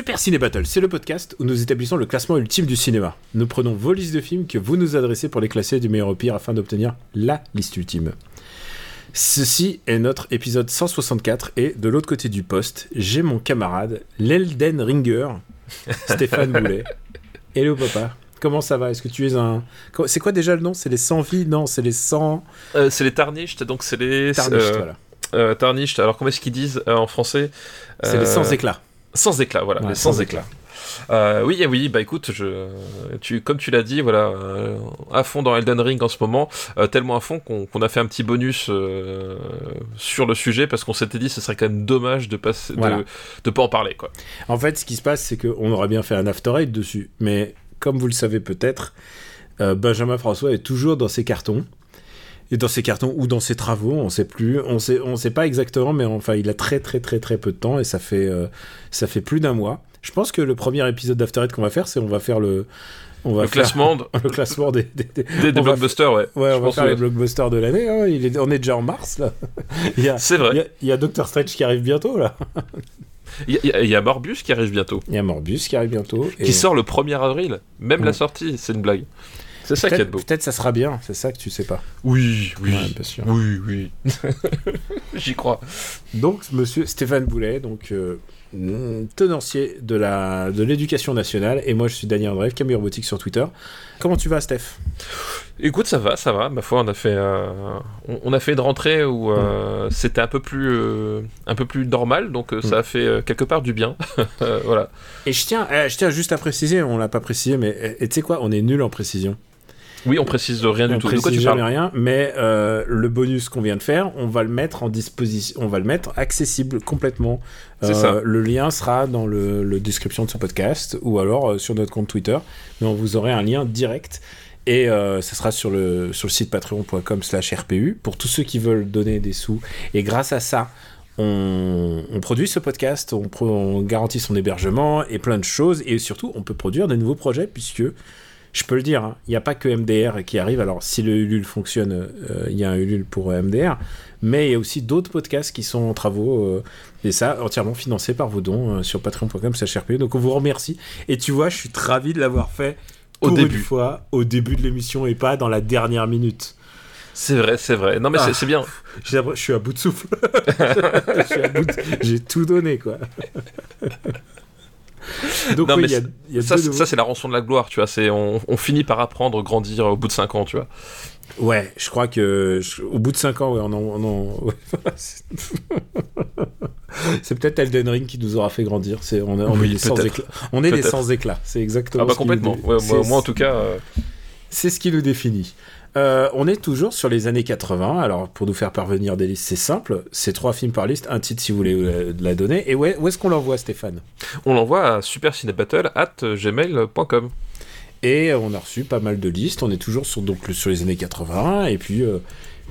Super Ciné Battle, c'est le podcast où nous établissons le classement ultime du cinéma. Nous prenons vos listes de films que vous nous adressez pour les classer du meilleur au pire afin d'obtenir la liste ultime. Ceci est notre épisode 164 et de l'autre côté du poste, j'ai mon camarade, l'Elden Ringer, Stéphane Boulet. Hello papa, comment ça va? Est-ce que tu es un... C'est quoi déjà le nom? C'est les 100 vies? Non, c'est les 100... Euh, c'est les Tarnished, donc c'est les... Tarnished, euh, voilà. euh, Tarnished, alors comment est-ce qu'ils disent euh, en français? C'est les 100 Euh, éclats. Sans éclat, voilà, Ouais, sans, sans éclat. Euh, oui, et oui, bah écoute, je, tu, comme tu l'as dit, voilà, euh, à fond dans Elden Ring en ce moment, euh, tellement à fond qu'on a fait un petit bonus euh, sur le sujet parce qu'on s'était dit ce serait quand même dommage de passer, Voilà. de, de pas en parler, quoi. En fait, ce qui se passe, c'est qu'on aurait bien fait un after eight dessus. Mais comme vous le savez peut-être, Benjamin François est toujours dans ses cartons. Et dans ses cartons ou dans ses travaux, on sait plus, on sait, on sait pas exactement, mais enfin, il a très très très très peu de temps et ça fait, euh, ça fait plus d'un mois. Je pense que le premier épisode d'After Eight qu'on va faire, c'est on va faire le, on va Le faire classement de- le classement des, des, des- des, des on va blockbusters, ouais. Ouais, Je on va pense faire que- les blockbusters de l'année. hein. Il est, on est déjà en mars là. C'est vrai. il y a, il y a Doctor Strange qui arrive bientôt là. Il y, a- y y Morbius qui arrive bientôt, Il y a Morbius qui arrive bientôt. et- qui sort le 1er avril. Même la sortie, c'est une blague. C'est ça qui est Peut-être beau. peut-être ça sera bien. C'est ça que tu sais pas. Oui, oui. Ouais, bien sûr. Oui, oui. J'y crois. Donc, monsieur Stéphane Boulet, donc euh, tenancier de la de l'éducation nationale, et moi je suis Daniel Andreev, Camille Robotique sur Twitter. Comment tu vas, Steph? Écoute, ça va, ça va. Ma foi, on a fait, euh, on, on a fait une rentrée où euh, c'était un peu plus, euh, un peu plus normal, donc euh, ça a fait euh, quelque part du bien. Euh, voilà. Et je tiens, euh, je tiens juste à préciser, on l'a pas précisé, mais et tu sais quoi, on est nul en précision. Oui, on précise rien on du tout. De quoi précise tu jamais parles rien, mais euh, le bonus qu'on vient de faire, on va le mettre en disposition, on va le mettre accessible complètement. Euh, C'est ça. Le lien sera dans le, le description de ce podcast ou alors euh, sur notre compte Twitter, mais on vous aurez un lien direct. Et euh, ça sera sur le, sur le site patreon.com slash RPU pour tous ceux qui veulent donner des sous. Et grâce à ça, on, on produit ce podcast, on, pro- on garantit son hébergement et plein de choses. Et surtout, on peut produire de nouveaux projets puisque, je peux le dire, hein, il n'y a pas que MDR qui arrive. Alors, si le Ulule fonctionne, euh, il y a un Ulule pour euh, MDR. Mais il y a aussi d'autres podcasts qui sont en travaux. euh, et ça, entièrement financé par vos dons euh, sur patreon.com RPU. Donc, on vous remercie. Et tu vois, je suis ravi de l'avoir fait Au début. une fois au début de l'émission et pas dans la dernière minute. C'est vrai, c'est vrai. Non, mais Ah. c'est- c'est bien. Je suis à bout de souffle. J'ai tout donné, quoi. Donc, Non, oui, mais il y a, il y a Ça, c'est- nouveaux- ça, c'est la rançon de la gloire, tu vois. C'est on, on finit par apprendre, grandir au bout de 5 ans, tu vois. Ouais, je crois que je- au bout de 5 ans, ouais, on en. on c'est- peut-être Elden Ring qui nous aura fait grandir. C'est, on, est- on Oui, est des sans éclat. On est des Peut-être. sans éclat. C'est exactement Ah bah ce nous complètement. dé- Ouais, moi, en tout cas. euh, C'est ce qui nous définit. Euh, on est toujours sur les années 80. Alors, pour nous faire parvenir des listes, c'est simple. C'est trois films par liste, un titre si vous voulez la, la donner. Et ouais, où est-ce qu'on l'envoie, Stéphane? On l'envoie à supercinébattle at gmail.com. Et on a reçu pas mal de listes. On est toujours sur, donc, sur les années 80. Et puis, euh,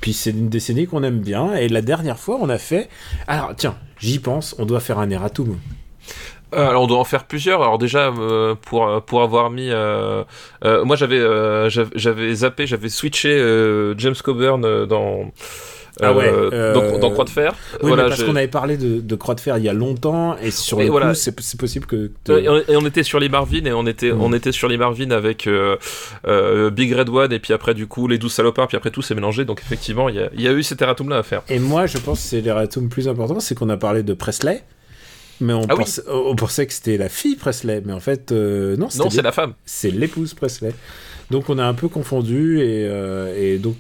puis c'est une décennie qu'on aime bien. Et la dernière fois, on a fait. Alors, tiens, j'y pense, on doit faire un erratum. Euh, alors on doit en faire plusieurs. Alors déjà euh, pour pour avoir mis, euh, euh, moi j'avais euh, j'avais- zappé, j'avais switché euh, James Coburn euh, dans Ah ouais, euh, euh, dans, dans Croix de Fer. Oui, voilà, mais parce qu'on avait parlé de, de Croix de Fer il y a longtemps. Et sur Et le voilà. coup, c'est possible que. Euh, Et on, et on était sur les Marvin et on était Mm. on était sur les Marvin avec euh, euh, Big Red One et puis après du coup les douze salopards puis après tout s'est mélangé donc effectivement il y a, il y a eu cet erratum là à faire. Et moi, je pense que c'est l'erratum plus important, c'est qu'on a parlé de Presley. Mais on, Ah oui. pensait, on pensait que c'était la fille Presley. Mais en fait, euh, non, c'est la femme. c'est l'épouse Presley. Donc on a un peu confondu et, euh, et donc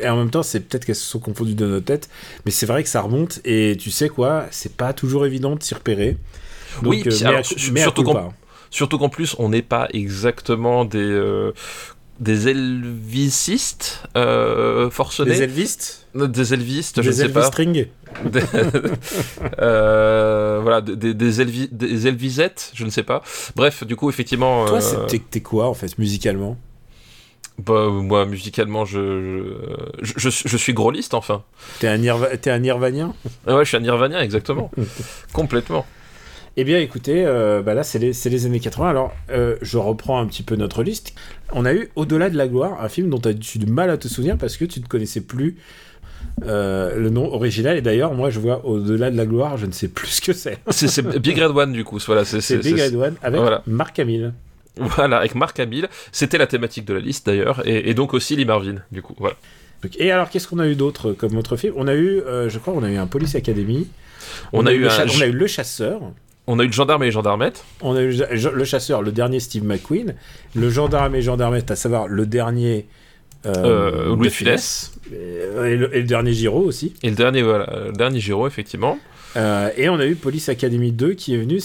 et en même temps c'est peut-être qu'elles se sont confondues de nos têtes, mais c'est vrai que ça remonte et tu sais quoi, c'est pas toujours évident de s'y repérer. Donc, Oui, euh, alors, Surtout qu'en plus on n'est pas exactement des euh, des Elvisistes euh, forcenés. Des Elvistes Des Elvistes, je Des ne sais Elvis pas. Des- Euh, voilà, des, des, Elvi- des Elvisettes, je ne sais pas. Bref, du coup, effectivement. Toi, euh, t'es- quoi en fait, musicalement? Bah, moi, musicalement, je, je, je, je suis groliste, enfin. T'es un, Nirva- un Nirvanien? Ouais, je suis un Nirvanien, exactement. Complètement. Eh bien, écoutez, euh, bah là, c'est les, années 80. Alors, euh, je reprends un petit peu notre liste. On a eu Au-delà de la gloire, un film dont tu as eu du mal à te souvenir parce que tu ne connaissais plus euh, le nom original. Et d'ailleurs, moi, je vois Au-delà de la gloire, je ne sais plus ce que c'est. C'est Big Red One, du coup. Voilà, c'est Big Red One avec Voilà. Marc Hamill. Voilà, avec Mark Hamill. C'était la thématique de la liste, d'ailleurs. Et, et donc aussi Lee Marvin, du coup. Voilà. Et alors, qu'est-ce qu'on a eu d'autre comme autre film? On a eu, euh, je crois, on a eu un Police Academy. On, a, eu un- on a eu Le Chasseur. On a eu le gendarme et les gendarmettes. On a eu le chasseur, le dernier Steve McQueen, le gendarme et gendarmette, à savoir le dernier euh, Euh, Louis Funès. Euh, et, le, et le dernier Giro aussi. Et le dernier, voilà, le dernier Giro, effectivement. Euh, et on a eu Police Academy 2 qui est venu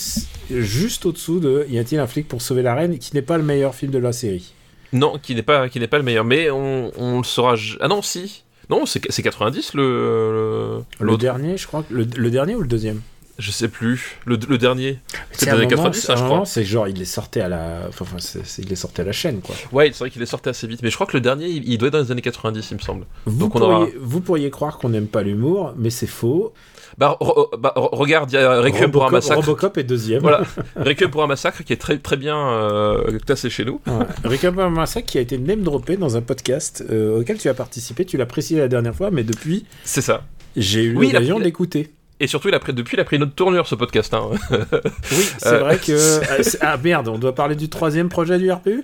juste au-dessous de Y a-t-il un flic pour sauver la reine, qui n'est pas le meilleur film de la série. Non, qui n'est pas, qui n'est pas le meilleur. Mais on, on le saura. Ah non, si. Non, c'est c'est 90 le. le- Le dernier, je crois. le dernier ou le deuxième? Je sais plus. Le, le dernier. C'est un années moment- 90, c'est hein, un je crois. C'est genre, il les sortait à la. Enfin, enfin, c'est- c'est- il les sortait à la chaîne, quoi. Ouais, c'est vrai qu'il est sorti assez vite. Mais je crois que le dernier, il, il doit être dans les années 90, il me semble. Vous, Donc on pourriez, aura- vous pourriez croire qu'on n'aime pas l'humour, mais c'est faux. Bah, re- bah, re- regarde, il y a Requiem pour un Robocop, massacre. Robocop est deuxième. Voilà, Requiem pour un massacre qui est très très bien euh, classé chez nous. Ouais. Requiem for a Massacre qui a été name droppé dans un podcast euh, auquel tu as participé. Tu l'as précisé la dernière fois, mais depuis, C'est ça. j'ai eu Oui, l'occasion d'écouter. Et surtout, il a pris, depuis, il a pris une autre tournure ce podcast. hein. Oui, c'est Euh, vrai que. ah, c'est- Ah merde, on doit parler du troisième projet du RPU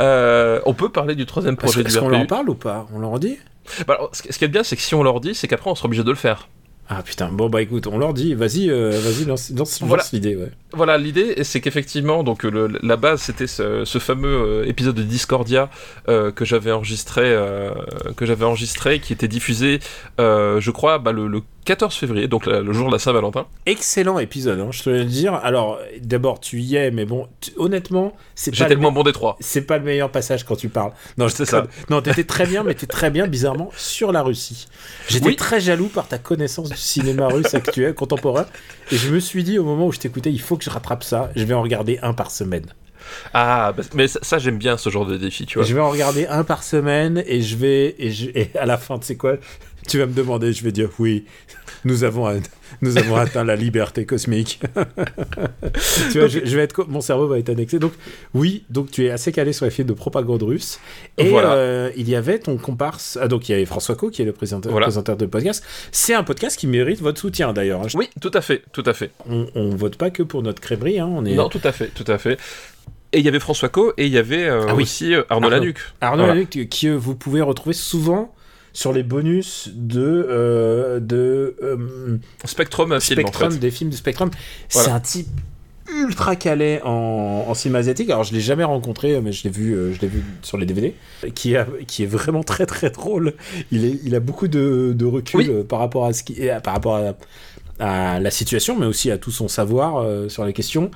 Euh, on peut parler du troisième projet du est-ce qu'on leur RPU. parle ou pas? On leur dit? Bah, alors, ce qui est bien, c'est que si on leur dit, c'est qu'après, on sera obligé de le faire. Ah putain, bon bah écoute, on leur dit, vas-y, euh, vas-y, lance, lance, Voilà. l'idée, ouais. Voilà, l'idée, c'est qu'effectivement, donc le- la base, c'était ce, ce fameux euh, épisode de Discordia euh, que j'avais enregistré, euh, que j'avais enregistré, qui était diffusé, euh, je crois, bah, le, le 14 février, donc le jour de la Saint-Valentin. Excellent épisode, hein, je te le dire. Alors, d'abord, tu y es, mais bon, tu- honnêtement, c'est pas, J'étais le moins bon des trois. c'est pas le meilleur passage quand tu parles. Non, je C'est ça. Non, t'étais très bien, mais t'es très bien, bizarrement, sur la Russie. J'étais Oui. très jaloux par ta connaissance du cinéma russe actuel, contemporain. Et je me suis dit, au moment où je t'écoutais, il faut que je rattrape ça. Je vais en regarder un par semaine. Ah, bah, mais ça, ça, j'aime bien ce genre de défi, tu vois. Je vais en regarder un par semaine et je vais. Et, je- et à la fin, tu sais quoi Tu vas me demander, je vais dire oui, nous avons, nous avons atteint la liberté cosmique. tu vois, je, je vais être, mon cerveau va être annexé. Donc, oui, donc tu es assez calé sur les films de propagande russe. Et Voilà. euh, il y avait ton comparse. Ah, donc il y avait François Co, qui est le présentateur, Voilà. présentateur de podcast. C'est un podcast qui mérite votre soutien d'ailleurs. hein. Oui, tout à fait, tout à fait. On, on vote pas que pour notre crèmerie. Hein. On est... Non, tout à fait, tout à fait. Et il y avait François Co et il y avait euh, Ah oui. aussi euh, Arnaud, Arnaud. Lanuc. Arnaud Voilà. Lanuc, qui euh, vous pouvez retrouver souvent sur les bonus de, euh, de euh, Spectrum film, en Spectrum, fait. des films de Spectrum. C'est un type ultra calé en, en cinéma asiatique. Alors je l'ai jamais rencontré, mais je l'ai vu, euh, je l'ai vu sur les DVD. Qui, a- qui est vraiment très très drôle. Il, est, il a beaucoup de, de recul Oui. par rapport à ce qui, par rapport à, à la situation, mais aussi à tout son savoir euh, sur les questions.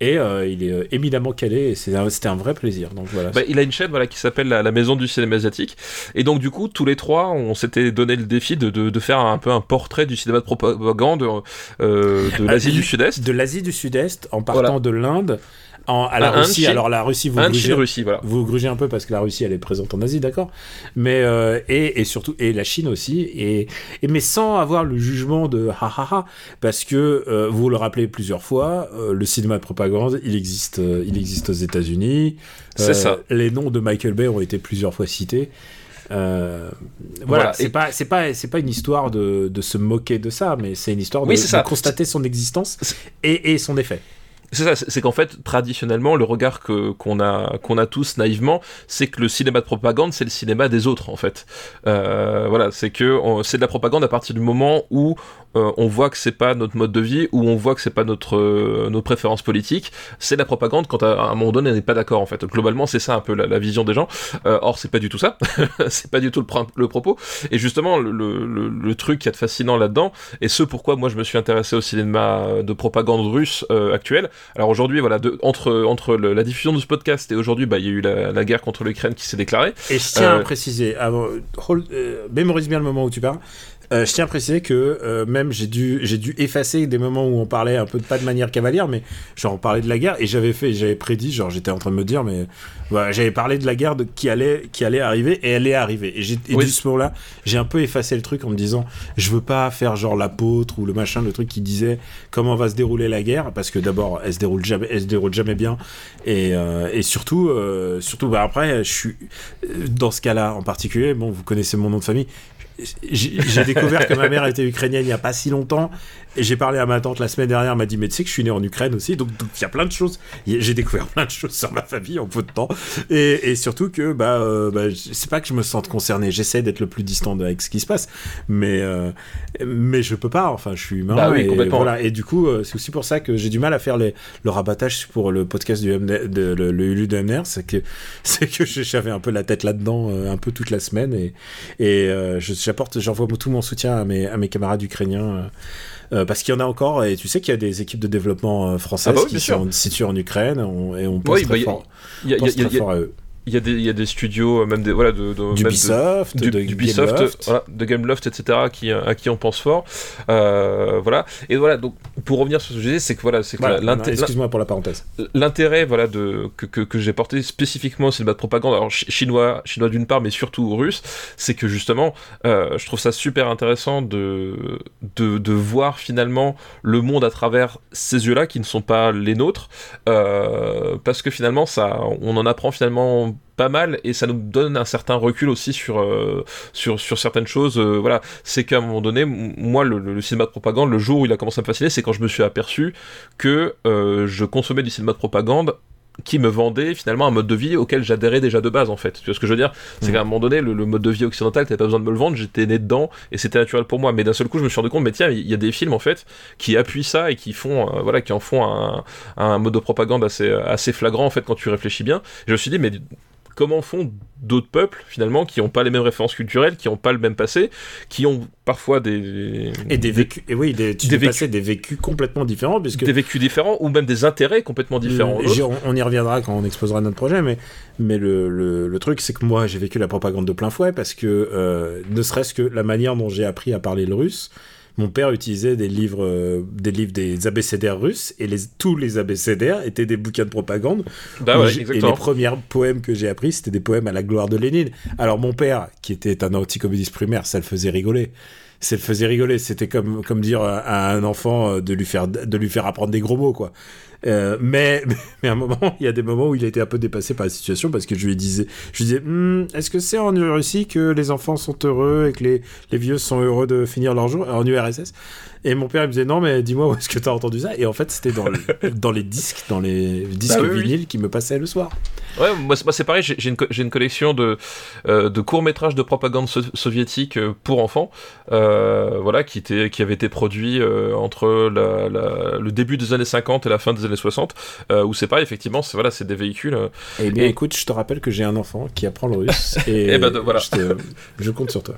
Et euh, il est euh, éminemment calé. Et c'est un- c'était un vrai plaisir. Donc voilà. Bah, il a une chaîne voilà, qui s'appelle la, la Maison du cinéma asiatique. Et donc, du coup, tous les trois, on s'était donné le défi de, de, de faire un peu un portrait du cinéma de propagande euh, de Ah, l'Asie du Sud-Est. de l'Asie du Sud-Est en partant Voilà. de l'Inde en- à la Un- un Russie. Alors la Russie, vous grugez, Chine Russie, voilà. vous grugez un peu parce que la Russie elle est présente en Asie, d'accord. Mais euh, et, et surtout et la Chine aussi et, et mais sans avoir le jugement de ha ha ha parce que euh, vous le rappelez plusieurs fois, euh, le cinéma de propagande il existe, il existe aux États-Unis. C'est ça. Les noms de Michael Bay ont été plusieurs fois cités. Euh, voilà, Voilà, c'est pas c'est pas c'est pas une histoire de, de se moquer de ça, mais c'est une histoire de, Oui, de constater son existence et, et son effet. C'est ça, c'est qu'en fait, traditionnellement, le regard que qu'on a qu'on a tous naïvement, c'est que le cinéma de propagande, c'est le cinéma des autres, en fait. Euh, voilà, c'est que on- c'est de la propagande à partir du moment où euh, on voit que c'est pas notre mode de vie ou on voit que c'est pas notre euh, nos préférences politiques. C'est la propagande quand à, un moment donné on n'est pas d'accord en fait. Globalement, c'est ça un peu la, vision des gens. Euh, or, c'est pas du tout ça. c'est pas du tout le, le, propos. Et justement, le, le, le truc qui est fascinant là-dedans, et ce pourquoi moi je me suis intéressé au cinéma de propagande russe actuelle. Alors aujourd'hui, voilà, de, entre entre la diffusion de ce podcast et aujourd'hui, bah il y a eu la, la guerre contre l'Ukraine qui s'est déclarée. Et je tiens à préciser, avant, mémorise bien le moment où tu parles. Euh, je tiens à préciser que euh, même j'ai dû j'ai dû effacer des moments où on parlait un peu pas de manière cavalière mais genre on parlait de la guerre et j'avais fait j'avais prédit genre j'étais en train de me dire mais voilà, j'avais parlé de la guerre de, qui allait qui allait arriver et elle est arrivée. Et, j'ai, et du ce moment-là j'ai un peu effacé le truc en me disant je veux pas faire genre l'apôtre ou le machin le truc qui disait comment va se dérouler la guerre parce que d'abord elle se déroule jamais elle se déroule jamais bien et, euh, et surtout surtout bah après je suis dans ce cas-là en particulier bon vous connaissez mon nom de famille j'ai découvert que ma mère était ukrainienne il n'y a pas si longtemps et j'ai parlé à ma tante la semaine dernière, elle m'a dit mais tu sais que je suis né en Ukraine aussi, donc il y a plein de choses. J'ai découvert plein de choses sur ma famille en peu de temps et, et surtout que bah, euh, bah c'est pas que je me sente concerné, j'essaie d'être le plus distant avec ce qui se passe, mais euh, mais je peux pas. Enfin, je suis humain bah oui, et voilà. Et du coup, euh, c'est aussi pour ça que j'ai du mal à faire les, le rabattage pour le podcast du MD, de, le, le Ulu de MNR, c'est que que j'avais un peu la tête là-dedans un peu toute la semaine et et j'apporte, j'envoie tout mon soutien à mes à mes camarades ukrainiens. Euh, parce qu'il y en a encore, et tu sais qu'il y a des équipes de développement euh, françaises ah bah qui sont situées en Ukraine, et on pense très, fort, fort à eux il y, a des, il y a des studios, euh, même des, voilà, de, de D'Ubisoft, de, de, Gameloft. Voilà, de Gameloft, etc., qui, à qui on pense fort. Euh, voilà. Et voilà, donc, pour revenir sur ce que je disais, c'est que voilà, c'est voilà, Excuse-moi pour la parenthèse. L'intérêt, voilà, de, que, que, que j'ai porté spécifiquement au cinéma de propagande, alors chinois, chinois d'une part, mais surtout russe, c'est que justement, euh, je trouve ça super intéressant de, de, de, voir finalement le monde à travers ces yeux-là, qui ne sont pas les nôtres, euh, parce que finalement, ça, on en apprend finalement pas mal et ça nous donne un certain recul aussi sur euh, sur, sur certaines choses euh, voilà c'est qu'à un moment donné moi le, cinéma de propagande le jour où il a commencé à me fasciner c'est quand je me suis aperçu que euh, je consommais du cinéma de propagande qui me vendait finalement un mode de vie auquel j'adhérais déjà de base en fait. Tu vois ce que je veux dire? C'est mmh. qu'à un moment donné, le, mode de vie occidental, t'avais pas besoin de me le vendre, j'étais né dedans et c'était naturel pour moi. Mais d'un seul coup, je me suis rendu compte, mais tiens, il y a des films en fait qui appuient ça et qui font, voilà, qui en font un, un, mode de propagande assez, assez flagrant en fait quand tu réfléchis bien. je me suis dit, mais comment font d'autres peuples finalement qui n'ont pas les mêmes références culturelles, qui n'ont pas le même passé, qui ont parfois des et des vécus et oui des, des vécus des vécus complètement différents puisque des vécus différents ou même des intérêts complètement différents. on, y reviendra quand on exposera notre projet, mais mais le, le, truc c'est que moi j'ai vécu la propagande de plein fouet parce que euh, ne serait-ce que la manière dont j'ai appris à parler le russe mon père utilisait des livres, euh, des livres des abécédaires russes, et les, tous les abécédaires étaient des bouquins de propagande. Bah ouais, et les premiers poèmes que j'ai appris, c'était des poèmes à la gloire de Lénine. Alors mon père, qui était un anticommuniste primaire, ça le faisait rigoler. Ça le faisait rigoler. C'était comme, comme dire à un enfant euh, de lui faire, de lui faire apprendre des gros mots, quoi. Euh, mais, mais à un moment, il y a des moments où il a été un peu dépassé par la situation parce que je lui disais, je lui disais, hmm, est-ce que c'est en Russie que les enfants sont heureux et que les, les vieux sont heureux de finir leur jour? En URSS Et mon père il me disait, non, mais dis-moi où est-ce que tu as entendu ça Et en fait, c'était dans, dans les disques, dans les disques bah vinyles qui me passaient le soir. Ouais, moi, c'est pareil, j'ai une, une, collection de, euh, de courts-métrages de propagande soviétique euh, pour enfants, euh, voilà, qui, était, qui avait été produit euh, entre la, la, le début des années 50 et la fin des années 60, euh, où c'est pas effectivement, c'est voilà, des véhicules. Eh bien, écoute, je te rappelle que j'ai un enfant qui apprend le russe et, eh ben, voilà. je, compte sur toi.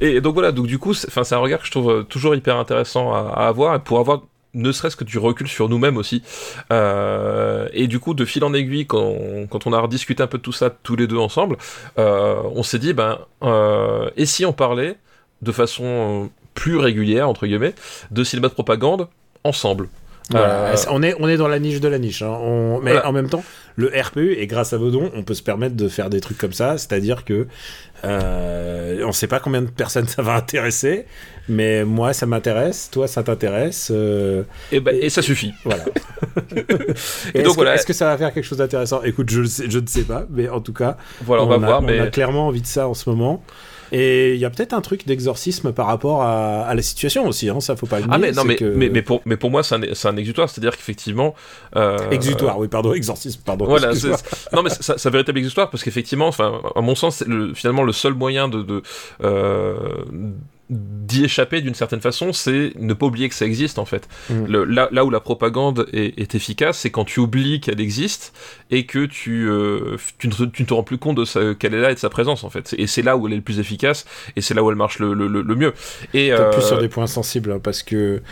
Et donc voilà, donc du coup, c'est un regard que je trouve euh, toujours hyper intéressant à, à avoir, et pour avoir ne serait-ce que du recul sur nous-mêmes aussi. Euh, et du coup, de fil en aiguille, quand, quand, on a rediscuté un peu de tout ça tous les deux ensemble, euh, on s'est dit, ben, euh, et si on parlait de façon plus régulière, entre guillemets, de cinéma de propagande ensemble? Euh, on, est, on est dans la niche de la niche. Hein. Mais en même temps, le RPU, et grâce à vos dons, on peut se permettre de faire des trucs comme ça. C'est-à-dire que euh, on ne sait pas combien de personnes ça va intéresser, mais moi ça m'intéresse, toi ça t'intéresse. Euh, et, bah, et, ça suffit. Voilà. et, donc voilà. Est-ce que ça va faire quelque chose d'intéressant? Écoute, je, je ne sais pas, mais en tout cas, voilà, on, va voir. On mais... a clairement envie de ça en ce moment. Et il y a peut-être un truc d'exorcisme par rapport à, la situation aussi, hein, ça faut pas le Ah mais non, mais, mais, mais, pour, mais pour moi c'est un, un, exutoire, c'est-à-dire qu'effectivement... Euh, exutoire, oui, pardon, exorcisme, pardon. Voilà, non mais c'est un véritable exutoire parce qu'effectivement, à mon sens, c'est finalement le seul moyen de... de euh, d'y échapper d'une certaine façon, c'est ne pas oublier que ça existe en fait. Mm. Le, là, là où la propagande est, est efficace, c'est quand tu oublies qu'elle existe et que tu, euh, tu, ne, te- tu ne te rends plus compte de qu'elle est là et de sa présence en fait. Et c'est là où elle est le plus efficace et c'est là où elle marche le, le, le- mieux. Et plus euh, sur des points sensibles hein, parce que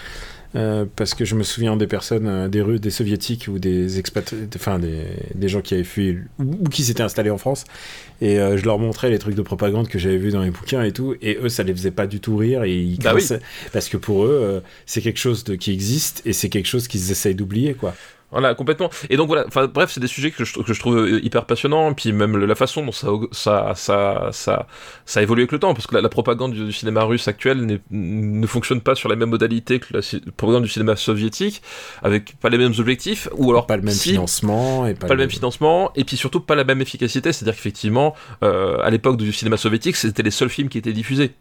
euh, parce que je me souviens des personnes, euh, des Russes, des soviétiques ou des expats, enfin des, des gens qui avaient fui ou, ou qui s'étaient installés en France et euh, je leur montrais les trucs de propagande que j'avais vus dans les bouquins et tout et eux ça les faisait pas du tout rire et ils Bah oui. parce que pour eux euh, c'est quelque chose de, qui existe et c'est quelque chose qu'ils essayent d'oublier quoi. Voilà, complètement. Et donc voilà, enfin bref, c'est des sujets que je, que je trouve euh, hyper passionnants, puis même la façon dont ça, ça, ça, ça, ça a évolué avec le temps, parce que la, la propagande du, du cinéma russe actuel ne fonctionne pas sur la même modalité que la propagande du cinéma soviétique, avec pas les mêmes objectifs, ou alors Pas le même si, financement et pas, pas le même financement, et puis surtout pas la même efficacité, c'est-à-dire qu'effectivement, euh, à l'époque du cinéma soviétique, c'était les seuls films qui étaient diffusés.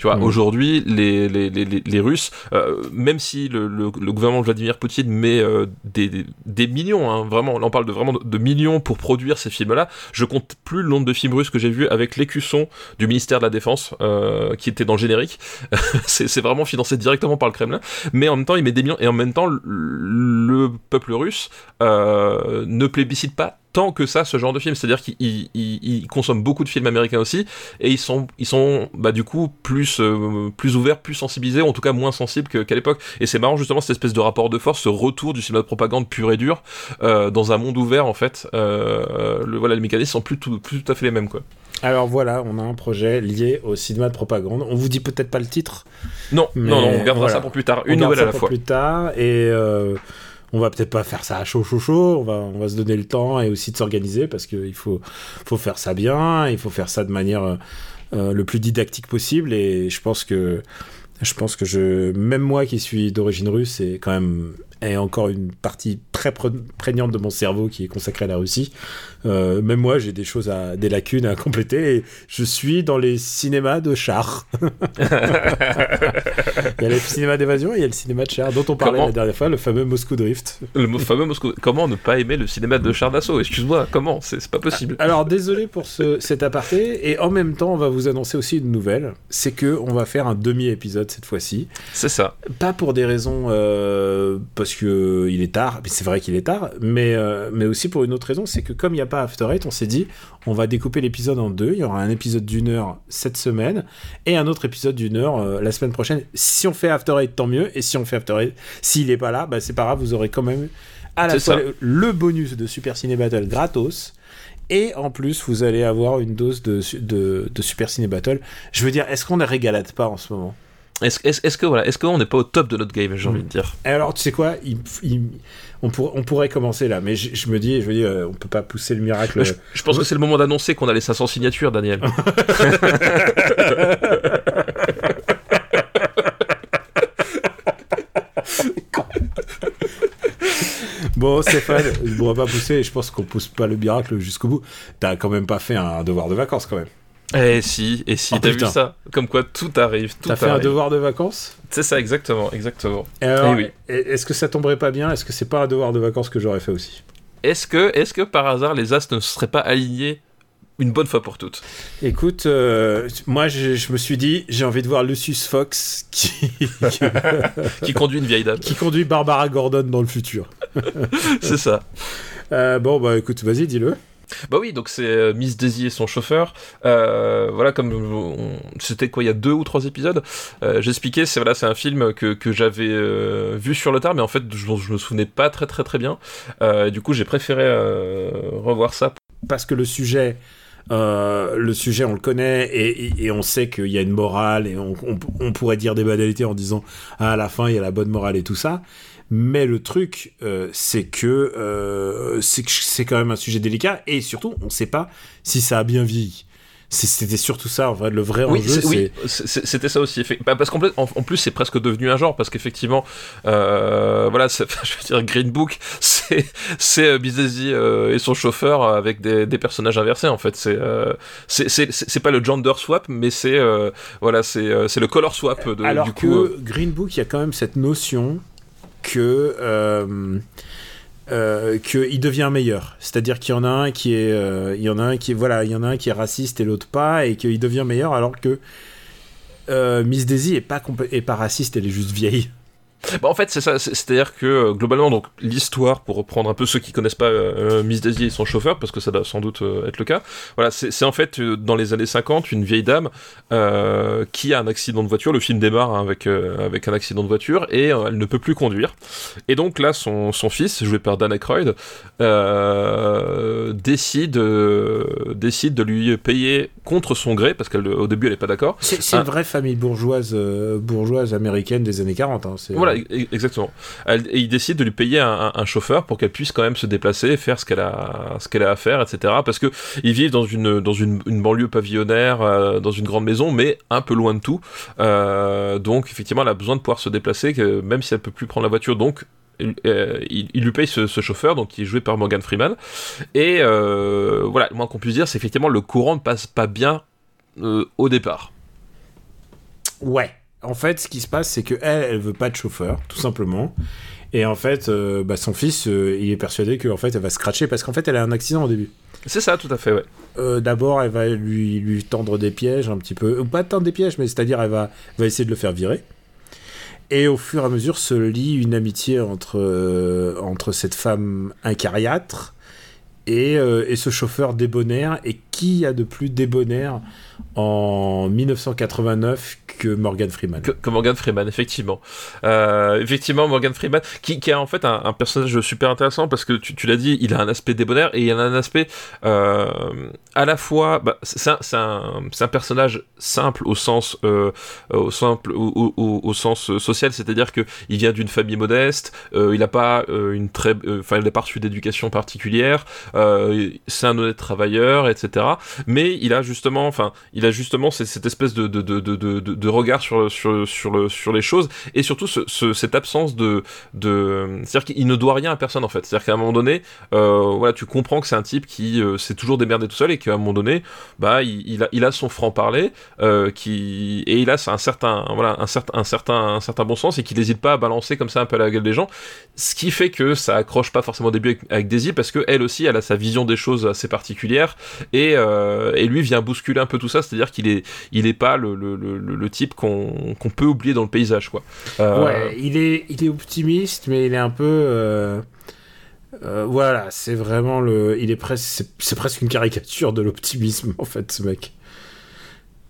Tu vois, Mhm. aujourd'hui, les, les, les, les- Russes, euh, même si le, le, le gouvernement de Vladimir Poutine met euh, des, des, des millions, hein, vraiment, là on parle de vraiment de, de millions pour produire ces films-là, je compte plus le nombre de films russes que j'ai vus avec l'écusson du ministère de la Défense euh, qui était dans le générique. c'est c'est vraiment financé directement par le Kremlin, mais en même temps, il met des millions, et en même temps, le, le peuple russe ne plébiscite pas tant que ça ce genre de film c'est à dire qu'ils ils- ils- ils consomment beaucoup de films américains aussi et ils sont ils sont bah du coup plus euh, plus ouverts plus sensibilisés ou en tout cas moins sensibles qu'à l'époque et c'est marrant justement cette espèce de rapport de force ce retour du cinéma de propagande pur et dur euh, dans un monde ouvert en fait euh, le, voilà les mécanismes sont plus tout, plus tout à fait les mêmes quoi Alors voilà, on a un projet lié au cinéma de propagande. On vous dit peut-être pas le titre. non non non on gardera voilà. ça pour plus tard une nouvelle à la pour fois plus tard et on va peut-être pas faire ça à chaud chaud chaud. On va on va se donner le temps et aussi de s'organiser parce qu'il faut faut faire ça bien. Il faut faire ça de manière euh, euh, le plus didactique possible et je pense que je pense que je même moi qui suis d'origine russe c'est quand même est encore une partie très prégnante de mon cerveau qui est consacrée à la Russie. Euh, même moi, j'ai des choses à, des lacunes à compléter et je suis dans les cinémas de char. il y a le cinéma d'évasion et il y a le cinéma de char dont on parlait Comment la dernière fois, le fameux Moscou Drift. le fameux Moscou comment ne pas aimer le cinéma de char d'assaut? Excuse-moi comment? C'est pas possible Alors désolé pour ce, cet aparté et en même temps, on va vous annoncer aussi une nouvelle, c'est que on va faire un demi-épisode cette fois-ci. c'est ça Pas pour des raisons euh, parce que il est tard, c'est vrai qu'il est tard, mais euh, mais aussi pour une autre raison, c'est que comme il n'y a pas After Eight, on s'est dit on va découper l'épisode en deux. Il y aura un épisode d'une heure cette semaine et un autre épisode d'une heure euh, la semaine prochaine. Si on fait After Eight, tant mieux. Et si on fait After Eight, s'il est pas là, bah, c'est pas grave, vous aurez quand même à la fois le bonus de Super Ciné Battle gratos. Et en plus, vous allez avoir une dose de, de, de Super Ciné Battle. Je veux dire, est-ce qu'on ne régalade pas en ce moment? Est-ce que voilà est-ce qu'on n'est pas au top de notre game j'ai envie de dire? Alors, tu sais quoi il- il- on, pour- on pourrait commencer là, mais je, je me dis, je veux dire, euh, on peut pas pousser le miracle. je, je pense que c'est le moment d'annoncer qu'on a les 500 signatures Daniel Bon, Stéphane, ne pourrais pas pousser, et je pense qu'on pousse pas le miracle jusqu'au bout. T'as quand même pas fait un devoir de vacances quand même. Eh si, et si, Oh, t'as vu ça? Comme quoi tout arrive, tout T'as fait un devoir de vacances? C'est ça, exactement, exactement. Et alors, Eh oui. Est-ce que ça tomberait pas bien? Est-ce que c'est pas un devoir de vacances que j'aurais fait aussi? Est-ce que, est-ce que par hasard les astres ne se seraient pas alignés une bonne fois pour toutes? Écoute, euh, moi je, je me suis dit, j'ai envie de voir Lucius Fox qui, Qui conduit une vieille dame. qui conduit Barbara Gordon dans le futur. C'est ça. Euh, bon, bah écoute, vas-y, dis-le. Bah oui, donc c'est euh, Miss Daisy et son chauffeur. Euh, voilà, comme c'était quoi, il y a deux ou trois épisodes, euh, j'expliquais, c'est voilà, un film que, que j'avais vu sur le tard, mais en fait, je, je me souvenais pas très très très bien. Du coup, j'ai préféré revoir ça. Parce que le sujet, le sujet, on le connaît et, on sait qu'il y a une morale et on pourrait dire des banalités en disant ah, à la fin il y a la bonne morale et tout ça. Mais le truc, euh, c'est que euh, c'est que c'est quand même un sujet délicat et surtout, on sait pas si ça a bien vieilli. C'était surtout ça, en vrai, le vrai Oui, enjeu, oui, c'était ça aussi. bah, parce qu'en plus, en, plus, c'est presque devenu un genre, parce qu'effectivement, euh, voilà, je veux dire, Green Book, c'est c'est euh, et son chauffeur avec des, des personnages inversés. En fait, c'est euh, c'est pas le gender swap, mais c'est voilà, c'est le color swap. De, Alors du que coup, Green Book, il y a quand même cette notion que euh, euh, qu'il devient meilleur. C'est-à-dire qu'il y en a un qui est, euh, il y en a un qui est, voilà, il y en a un qui est raciste et l'autre pas, et qu'il devient meilleur, alors que Miss Daisy est pas, est pas raciste, elle est juste vieille. Bah, en fait, c'est ça. C'est-à-dire que euh, globalement, donc l'histoire, pour reprendre un peu ceux qui connaissent pas euh, Miss Daisy et son chauffeur, parce que ça doit sans doute euh, être le cas. Voilà, c'est en fait dans les années 50 une vieille dame qui a un accident de voiture. Le film démarre hein, avec avec un accident de voiture et elle ne peut plus conduire. Et donc là, son, son fils, joué par Dan Aykroyd, décide décide de lui payer contre son gré, parce qu'au début elle est pas d'accord. C'est une vraie famille bourgeoise bourgeoise américaine des années 40. Hein, voilà, E-, exactement. Elle, et il décide de lui payer un, chauffeur pour qu'elle puisse quand même se déplacer, faire ce qu'elle a, ce qu'elle a à faire, etc. Parce que ils vivent dans une dans une, banlieue pavillonnaire, euh, dans une grande maison, mais un peu loin de tout. Euh, donc effectivement, elle a besoin de pouvoir se déplacer, même si elle peut plus prendre la voiture. Donc euh, il, lui paye ce, chauffeur, donc qui est joué par Morgan Freeman. Et voilà, le moins qu'on puisse dire, c'est effectivement le courant ne passe pas bien au départ. Ouais. En fait, ce qui se passe, c'est que elle, elle veut pas de chauffeur, tout simplement. Et en fait, euh, bah, son fils, euh, il est persuadé qu'en fait, elle va scratcher parce qu'en fait, elle a un accident au début. C'est ça, tout à fait, ouais. Euh, d'abord, elle va lui, lui tendre des pièges un petit peu. Ou pas tendre des pièges, mais c'est-à-dire, elle va, va essayer de le faire virer. Et au fur et à mesure se lie une amitié entre, entre cette femme incariâtre et, et, ce chauffeur débonnaire. Et qui a de plus débonnaire en 1989 que Morgan Freeman. Que, Morgan Freeman, effectivement. Euh, effectivement, Morgan Freeman, qui, qui, a en fait un, personnage super intéressant parce que tu, tu l'as dit, il a un aspect débonnaire et il a un aspect euh, à la fois. Bah, c'est un, un, un, personnage simple au sens, euh, au, simple, au, au, au sens social, c'est-à-dire que il vient d'une famille modeste, il n'a pas une très, enfin, il n'a pas reçu d'éducation particulière, c'est un honnête travailleur, etc. Mais il a justement, enfin, il a justement cette, espèce de, de, de, de, regard sur, sur, sur, le, sur les choses et surtout ce, cette absence de. C'est-à-dire qu'il ne doit rien à personne en fait. C'est-à-dire qu'à un moment donné, euh, voilà, tu comprends que c'est un type qui euh, s'est toujours démerdé tout seul et qu'à un moment donné, bah, il, a, son franc-parler euh, et il a un certain, voilà, un certain, bon sens et qu'il n'hésite pas à balancer comme ça un peu la gueule des gens. Ce qui fait que ça accroche pas forcément au début avec, Daisy parce que elle aussi, elle a sa vision des choses assez particulière et lui vient bousculer un peu tout ça c'est-à-dire qu'il est, il est pas le, le, le, type qu'on peut oublier dans le paysage, quoi. Euh, ouais, il est, il est optimiste, mais il est un peu. Euh, euh, voilà, c'est vraiment le. Il est presque, c'est presque une caricature de l'optimisme en fait, ce mec.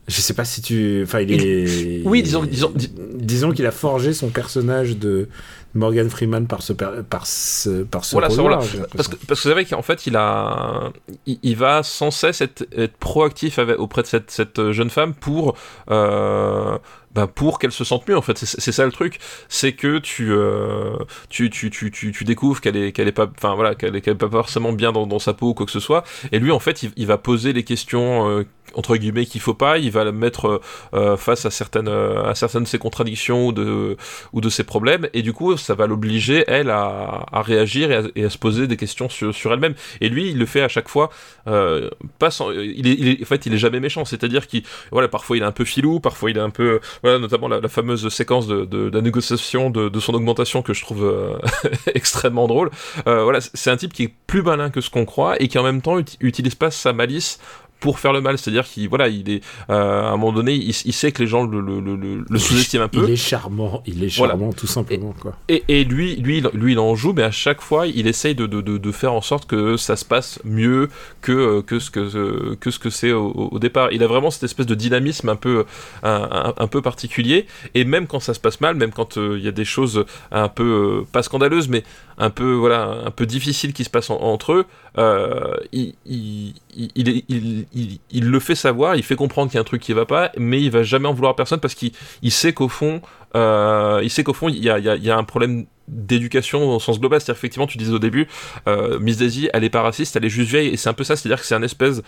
Je sais pas si tu. Enfin, il est. Oui, disons, disons, disons qu'il a forgé son personnage de Morgan Freeman par ce par ce par ce voilà, voilà. parce que parce que vous savez qu'en fait il a il, va sans cesse être, être proactif avec, auprès de cette, cette jeune femme pour euh, bah pour qu'elle se sente mieux en fait. C'est ça le truc. C'est que tu, euh, tu, tu, tu, tu découvres qu'elle est qu'elle est pas enfin voilà qu'elle est, qu est, pas forcément bien dans, dans, sa peau ou quoi que ce soit. Et lui en fait il, va poser les questions euh, entre guillemets qu'il faut pas. Il va la mettre euh, face à certaines à certaines de ses contradictions ou de ou de ses problèmes. Et du coup ça va l'obliger elle à, à réagir et à, et à, se poser des questions sur, sur elle-même. Et lui il le fait à chaque fois euh, pas sans, il, est, il est en fait il est jamais méchant. C'est-à-dire qu'il voilà parfois il est un peu filou parfois il est un peu voilà, notamment la, fameuse séquence de, la négociation de, de, son augmentation que je trouve euh, extrêmement drôle. Euh, voilà, c'est un type qui est plus malin que ce qu'on croit et qui en même temps utilise pas sa malice pour faire le mal. C'est-à-dire qu'il voilà, il est euh, à un moment donné, il, il, sait que les gens le, le, le, le sous-estiment un peu. Il est charmant, il est charmant voilà. tout simplement. Et, quoi. Et, et, lui, lui, lui, il en joue, mais à chaque fois, il essaye de, de, de, de faire en sorte que ça se passe mieux que que ce que que ce que c'est au, au, départ. Il a vraiment cette espèce de dynamisme un peu un, un, un peu particulier. Et même quand ça se passe mal, même quand euh, il euh, y a des choses un peu euh, pas scandaleuses, mais un peu voilà un peu difficiles qui se passent en, entre eux, euh, il, il, il, il, il, le fait savoir, il fait comprendre qu'il y a un truc qui va pas, mais il va jamais en vouloir à personne parce qu'il sait qu'au fond, euh, il sait qu'au fond, il y a, y, a, y a, un problème d'éducation au sens global. C'est-à-dire, effectivement, tu disais au début, euh, Miss Daisy, elle est pas raciste, elle est juste vieille, et c'est un peu ça, c'est-à-dire que c'est un espèce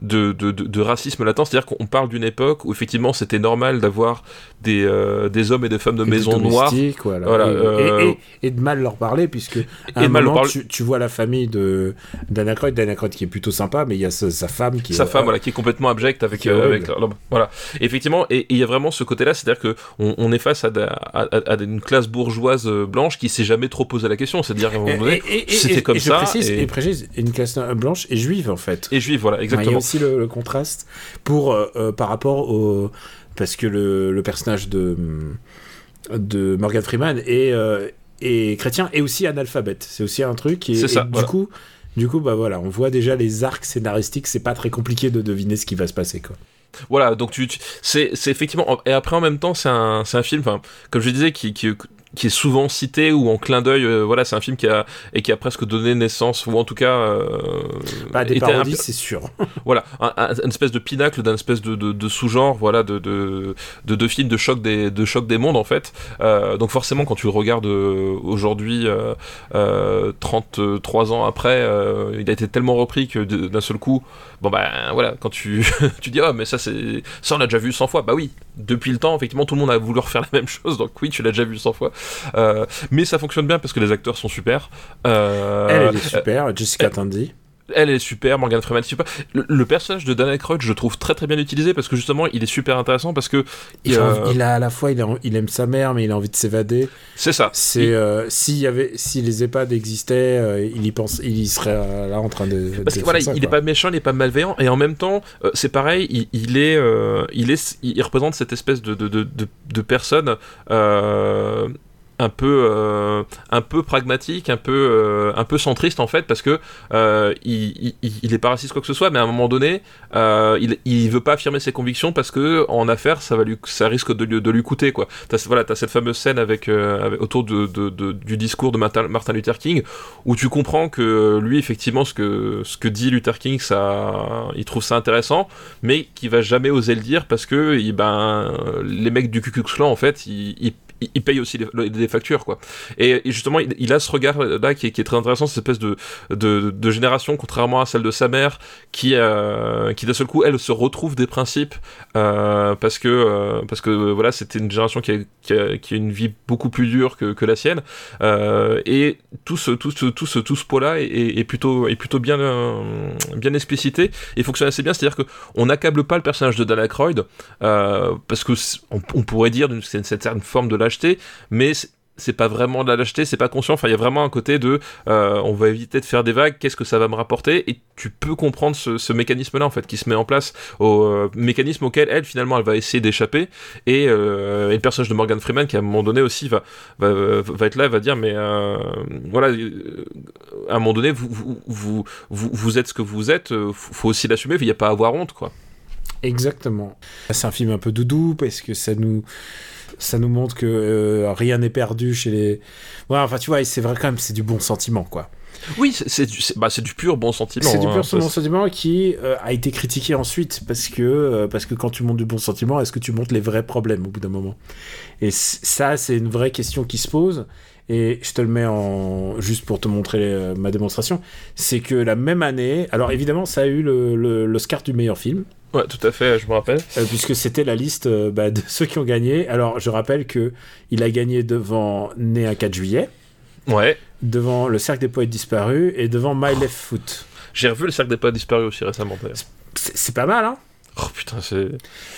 de, de, de, de, racisme latent, c'est-à-dire qu'on parle d'une époque où effectivement c'était normal d'avoir des, euh, des hommes et des femmes de maison noires. Voilà. voilà et, euh... et, et, et, de mal leur parler, puisque à un moment, parle... tu, tu, vois la famille de d'Anacroyd, d'Anacroyd qui est plutôt sympa, mais il y a sa, sa femme qui sa est, femme, euh, voilà, qui est complètement abjecte avec, avec voilà. effectivement, et il y a vraiment ce côté-là, c'est-à-dire que on, on, est face à, à, à, à, une classe bourgeoise blanche qui s'est jamais trop posé la question, c'est-à-dire c'était comme ça. Précise, et... précise, une classe blanche et juive en fait. Et juive, voilà, exactement. Aussi le, le contraste pour euh, euh, par rapport au parce que le, le personnage de, de Morgan Freeman est, euh, est chrétien et aussi analphabète. C'est aussi un truc. Et, C'est ça, et du coup, du coup, bah voilà, on voit déjà les arcs scénaristiques. C'est pas très compliqué de deviner ce qui va se passer, quoi. Voilà, donc tu, tu- c'est, effectivement. Et après, en même temps, c'est un, un film, comme je disais, qui, qui, qui est souvent cité ou en clin d'œil. euh, voilà, c'est un film qui a et qui a presque donné naissance, ou en tout cas. euh, des parodies, peu- c'est sûr. voilà, un, un- une espèce de pinacle d'un espèce de, de, de sous-genre, voilà, de, de, de, de films de choc des, de choc des mondes en fait. Euh, donc forcément, quand tu le regardes euh, aujourd'hui, euh, euh, 33 ans après, il a été tellement repris que d'un seul coup, bon ben voilà, quand tu, tu dis ah mais ça c'est ça on l'a déjà vu 100 fois, bah oui, depuis le temps effectivement tout le monde a voulu refaire la même chose, donc oui tu l'as déjà vu 100 fois. Euh, mais ça fonctionne bien parce que les acteurs sont super. Euh, Elle, elle est super. Jessica Tandy. elle est super, Morgan Freeman est super. Le, le personnage de Dan Aykroyd, je trouve très très bien utilisé parce que justement, il est super intéressant parce que Il, euh, a, il a à la fois, il, a- il aime sa mère, mais il a envie de s'évader. c'est ça. C'est euh, s'il y avait, si les EHPAD existaient, euh, il y pense, il y serait euh, là en train de. Parce de que voilà, ça, il est quoi. pas méchant, il est pas malveillant, et en même temps, euh, c'est pareil, il, il est, euh, il est, il représente cette espèce de de, de, de, personne euh, un peu, euh, un peu pragmatique, un peu, euh, un peu centriste en fait, parce que euh, il, il, est pas raciste quoi que ce soit, mais à un moment donné, euh, il, il veut pas affirmer ses convictions parce que en affaires, ça va lui, ça risque de, lui- de lui coûter quoi. T'as, voilà, t'as cette fameuse scène avec, autour de, de- du discours de Martin, Luther King où tu comprends que lui effectivement ce que ce que dit Luther King ça il trouve ça intéressant mais qu'il va jamais oser le dire parce que il- ben les mecs du Ku Klux Klan en fait ils il paye aussi les factures quoi. Et, justement il, a ce regard là qui est, qui est très intéressant cette espèce de, de, génération contrairement à celle de sa mère qui euh, qui d'un seul coup elle se retrouve des principes euh, parce que euh, parce que voilà c'était une génération qui a, qui a, une vie beaucoup plus dure que, que la sienne. Et tout ce tout ce tout ce tout ce pot là est, plutôt est plutôt bien bien explicité et fonctionne assez bien. C'est à dire que on n'accable pas le personnage de Dan Aykroyd euh, parce que on, on pourrait dire d'une certaine forme de mais c'est- pas vraiment de la lâcheté, c'est pas conscient. Enfin, il y a vraiment un côté de, euh, on va éviter de faire des vagues. Qu'est-ce que ça va me rapporter? Et tu peux comprendre ce, mécanisme-là en fait, qui se met en place, au euh, mécanisme auquel elle finalement elle va essayer d'échapper. Et, euh, et le personnage de Morgan Freeman qui à un moment donné aussi va va, va être là, va dire mais euh, voilà, à un moment donné vous vous vous vous, êtes ce que vous êtes, faut aussi l'assumer. Il n'y a pas à avoir honte quoi. Exactement. C'est un film un peu doudou parce que ça nous ça nous montre que euh, rien n'est perdu chez les. Ouais, enfin tu vois, c'est vrai quand même, c'est du bon sentiment quoi. Oui, c'est du, bah, du pur bon sentiment. C'est du hein. pur bon sentiment qui euh, a été critiqué ensuite parce que euh, parce que quand tu montes du bon sentiment, est-ce que tu montes les vrais problèmes au bout d'un moment? Et ça, c'est une vraie question qui se pose. Et je te le mets en juste pour te montrer euh, ma démonstration, c'est que la même année, alors évidemment, ça a eu le- le- l'Oscar du meilleur film. Ouais, tout à fait, je me rappelle. Euh, puisque c'était la liste euh, bah, de ceux qui ont gagné. Alors, je rappelle que il a gagné devant Né un 4 juillet, Ouais. devant Le Cercle des Poètes Disparus et devant My Left Foot. J'ai revu le cercle des pas disparus aussi récemment c'est pas mal, hein Oh putain, c'est.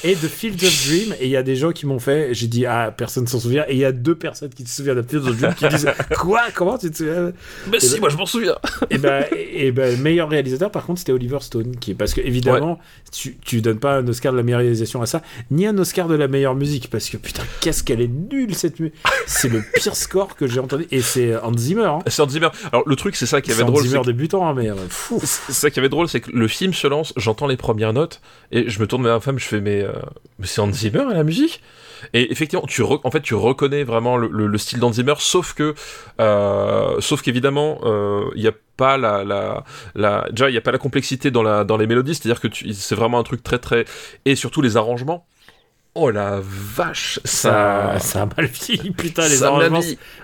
Et The Field of Dream, et il y a des gens qui m'ont fait, j'ai dit, ah, personne s'en souvient, et il y a deux personnes qui se souviennent de Field of Dream qui disent, quoi? Comment tu te souviens? Mais si, ben- moi je m'en souviens. Et ben, et, ben, le meilleur réalisateur, par contre, c'était Oliver Stone, qui, parce que évidemment, tu, tu donnes pas un Oscar de la meilleure réalisation à ça, ni un Oscar de la meilleure musique, parce que putain, qu'est-ce qu'elle est nulle cette musique. C'est le pire score que j'ai entendu, et c'est Hans Zimmer. Hein. C'est Hans Zimmer. Alors le truc, c'est ça qui avait Hans drôle. c'est Zimmer débutant, hein, mais euh, fou. C'est ça qui avait drôle, c'est que le film se lance, j'entends les premières notes, et je me tourne vers ma femme, je fais, mais, euh, mais c'est Hans Zimmer à la musique? Et effectivement, tu en fait, tu reconnais vraiment le, le- le style d'Hans Zimmer, sauf que, euh, sauf qu'évidemment, euh, il n'y a pas la, la, la déjà, il a pas la complexité dans, la, dans les mélodies, c'est-à-dire que c'est vraiment un truc très, très, et surtout les arrangements. Oh la vache, Ça, ça, a mal vieilli, putain, les arrangements,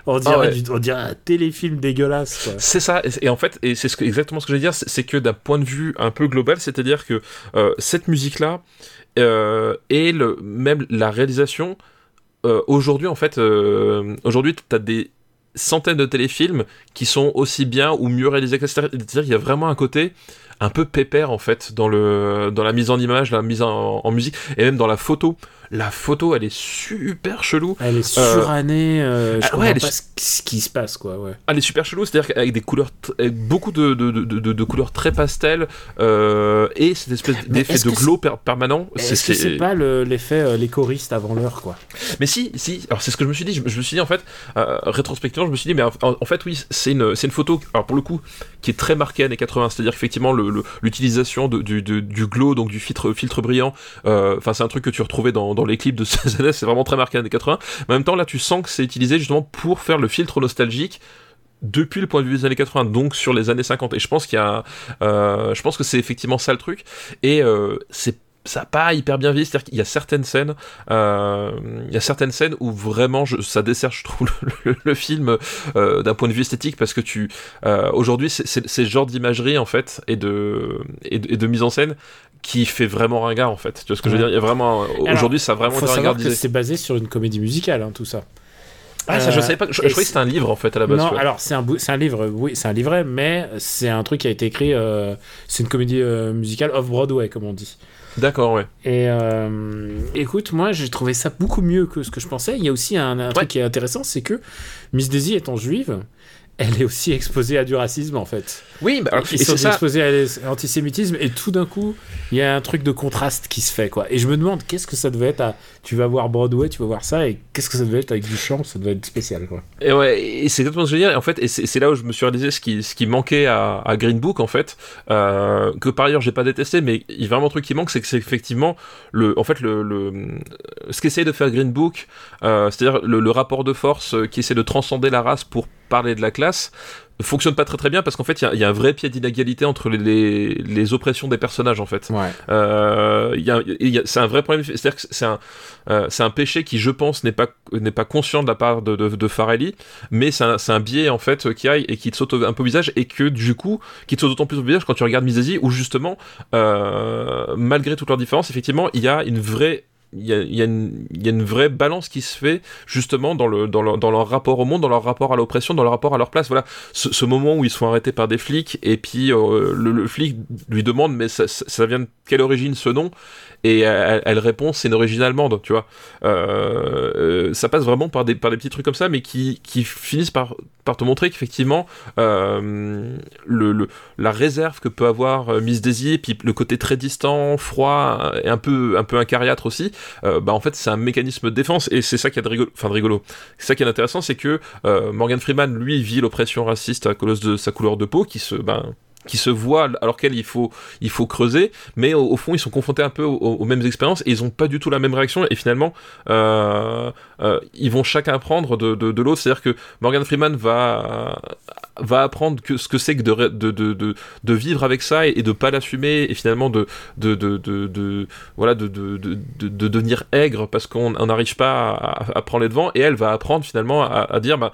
on dirait, Ah ouais. du- on dirait un téléfilm dégueulasse. C'est ça, et, et en fait, et c'est ce que, exactement ce que je vais dire, c'est que d'un point de vue un peu global, c'est-à-dire que euh, cette musique-là euh, et le, même la réalisation, euh, aujourd'hui en fait, euh, aujourd'hui t'as des centaines de téléfilms qui sont aussi bien ou mieux réalisés que ça. C'est-à-dire qu'il y a vraiment un côté un peu pépère en fait dans le dans la mise en image, la mise en, en musique et même dans la photo. La photo, elle est super chelou. Elle est surannée. Euh, je ah, ouais, elle pas ce qui se passe, quoi. Ouais. Elle est super chelou, c'est-à-dire qu'avec des couleurs, avec beaucoup de, de, de, couleurs très pastel euh, et cette espèce d'effet de glow per- permanent. Est-ce que c'est pas le- l'effet euh, les choristes avant l'heure, quoi? Mais si, si. Alors c'est ce que je me suis dit. Je, je me suis dit en fait, euh, rétrospectivement, je me suis dit, mais en, en fait oui, c'est une, une photo. Alors pour le coup, qui est très marquée années 80. C'est-à-dire qu'effectivement le- le- l'utilisation du, du, du glow, donc du filtre, filtre brillant. euh, Enfin, c'est un truc que tu retrouvais dans, dans les clips de ces années. C'est vraiment très marqué années 80. Mais en même temps, là, tu sens que c'est utilisé justement pour faire le filtre nostalgique depuis le point de vue des années 80, donc sur les années 50. Et je pense qu'il y a, euh, je pense que c'est effectivement ça le truc. Et euh, c'est ça a pas hyper bien vieilli, c'est-à-dire qu'il y a certaines scènes, euh, il y a certaines scènes où vraiment je, ça dessert, je trouve, le, film d'un point de vue esthétique parce que tu, aujourd'hui, c'est- ce genre d'imagerie en fait et de et de mise en scène qui fait vraiment ringard en fait. Tu vois ce que je veux dire? Il y a vraiment aujourd'hui, ça a vraiment faut été ringardisé. c'est basé sur une comédie musicale, hein, tout ça. Ah, ça, je Euh, savais pas. Je, croyais que c'était un livre en fait à la base. non, alors c'est un, c'est un livre, oui, c'est un livret, mais c'est un truc qui a été écrit. euh, c'est une comédie euh, musicale off Broadway, comme on dit. D'accord, ouais. Et écoute, moi j'ai trouvé ça beaucoup mieux que ce que je pensais. Il y a aussi un, un Ouais. truc qui est intéressant, c'est que Miss Daisy étant juive, elle est aussi exposée à du racisme en fait. Oui, bah, Ils sont ça. exposés à l'antisémitisme et tout d'un coup, il y a un truc de contraste qui se fait quoi. Et je me demande qu'est-ce que ça devait être à. Tu vas voir Broadway, tu vas voir ça et qu'est-ce que ça devait être avec du chant, ça devait être spécial quoi. Et ouais, et c'est exactement ce que je veux dire. Et en fait, et c'est là où je me suis réalisé ce qui, ce qui manquait à, à Green Book, en fait, euh, que par ailleurs j'ai pas détesté, mais il y a vraiment un truc qui manque, c'est que c'est effectivement le, en fait, le, le ce qu'essaye de faire Green Book, euh, c'est-à-dire le, le rapport de force euh, qui essaie de transcender la race pour parler de la classe fonctionne pas très très bien parce qu'en fait il y a- il y, a un vrai pied d'inégalité entre les, les, les oppressions des personnages en fait Ouais. euh, y a- il y a- c'est un vrai problème. C'est-à-dire que c'est un, euh, c'est un péché qui, je pense, n'est pas n'est pas conscient de la part de, de, de Farelli, mais c'est un, c'est un biais en fait qui aille et qui te saute un peu au visage et que du coup, qui te saute d'autant plus au visage quand tu regardes Misazi, où justement, euh, malgré toutes leurs différences, effectivement, il y a une vraie il y, y y a une vraie balance qui se fait justement dans, le, dans, leur, dans leur rapport au monde, dans leur rapport à l'oppression, dans leur rapport à leur place. Voilà, ce, ce moment où ils sont arrêtés par des flics et puis euh, le, le flic lui demande mais ça, ça vient de quelle origine ce nom? Et elle, répond c'est une origine allemande, tu vois. Euh, euh, ça passe vraiment par des, petits trucs comme ça, mais qui, finissent par, te montrer qu'effectivement euh, la réserve que peut avoir euh, Miss Daisy, et puis le côté très distant, froid et un peu, un incariâtre aussi, euh, bah en fait c'est un mécanisme de défense et c'est ça qui est de rigolo, enfin de rigolo. C'est ça qui est intéressant, c'est que euh, Morgan Freeman lui vit l'oppression raciste à cause de sa couleur de peau, qui se, ben, qui se voient alors qu'elle il faut il faut creuser mais au, fond ils sont confrontés un peu aux, mêmes expériences et ils ont pas du tout la même réaction et finalement euh, euh, ils vont chacun apprendre de, de, l'autre c'est à dire que Morgan Freeman va va apprendre que ce que c'est que de, de, de, de, vivre avec ça et, et de pas l'assumer et finalement de, de, de, voilà de, de, de, de, devenir aigre parce qu'on n'arrive pas à, à, prendre les devants et elle va apprendre finalement à, à dire bah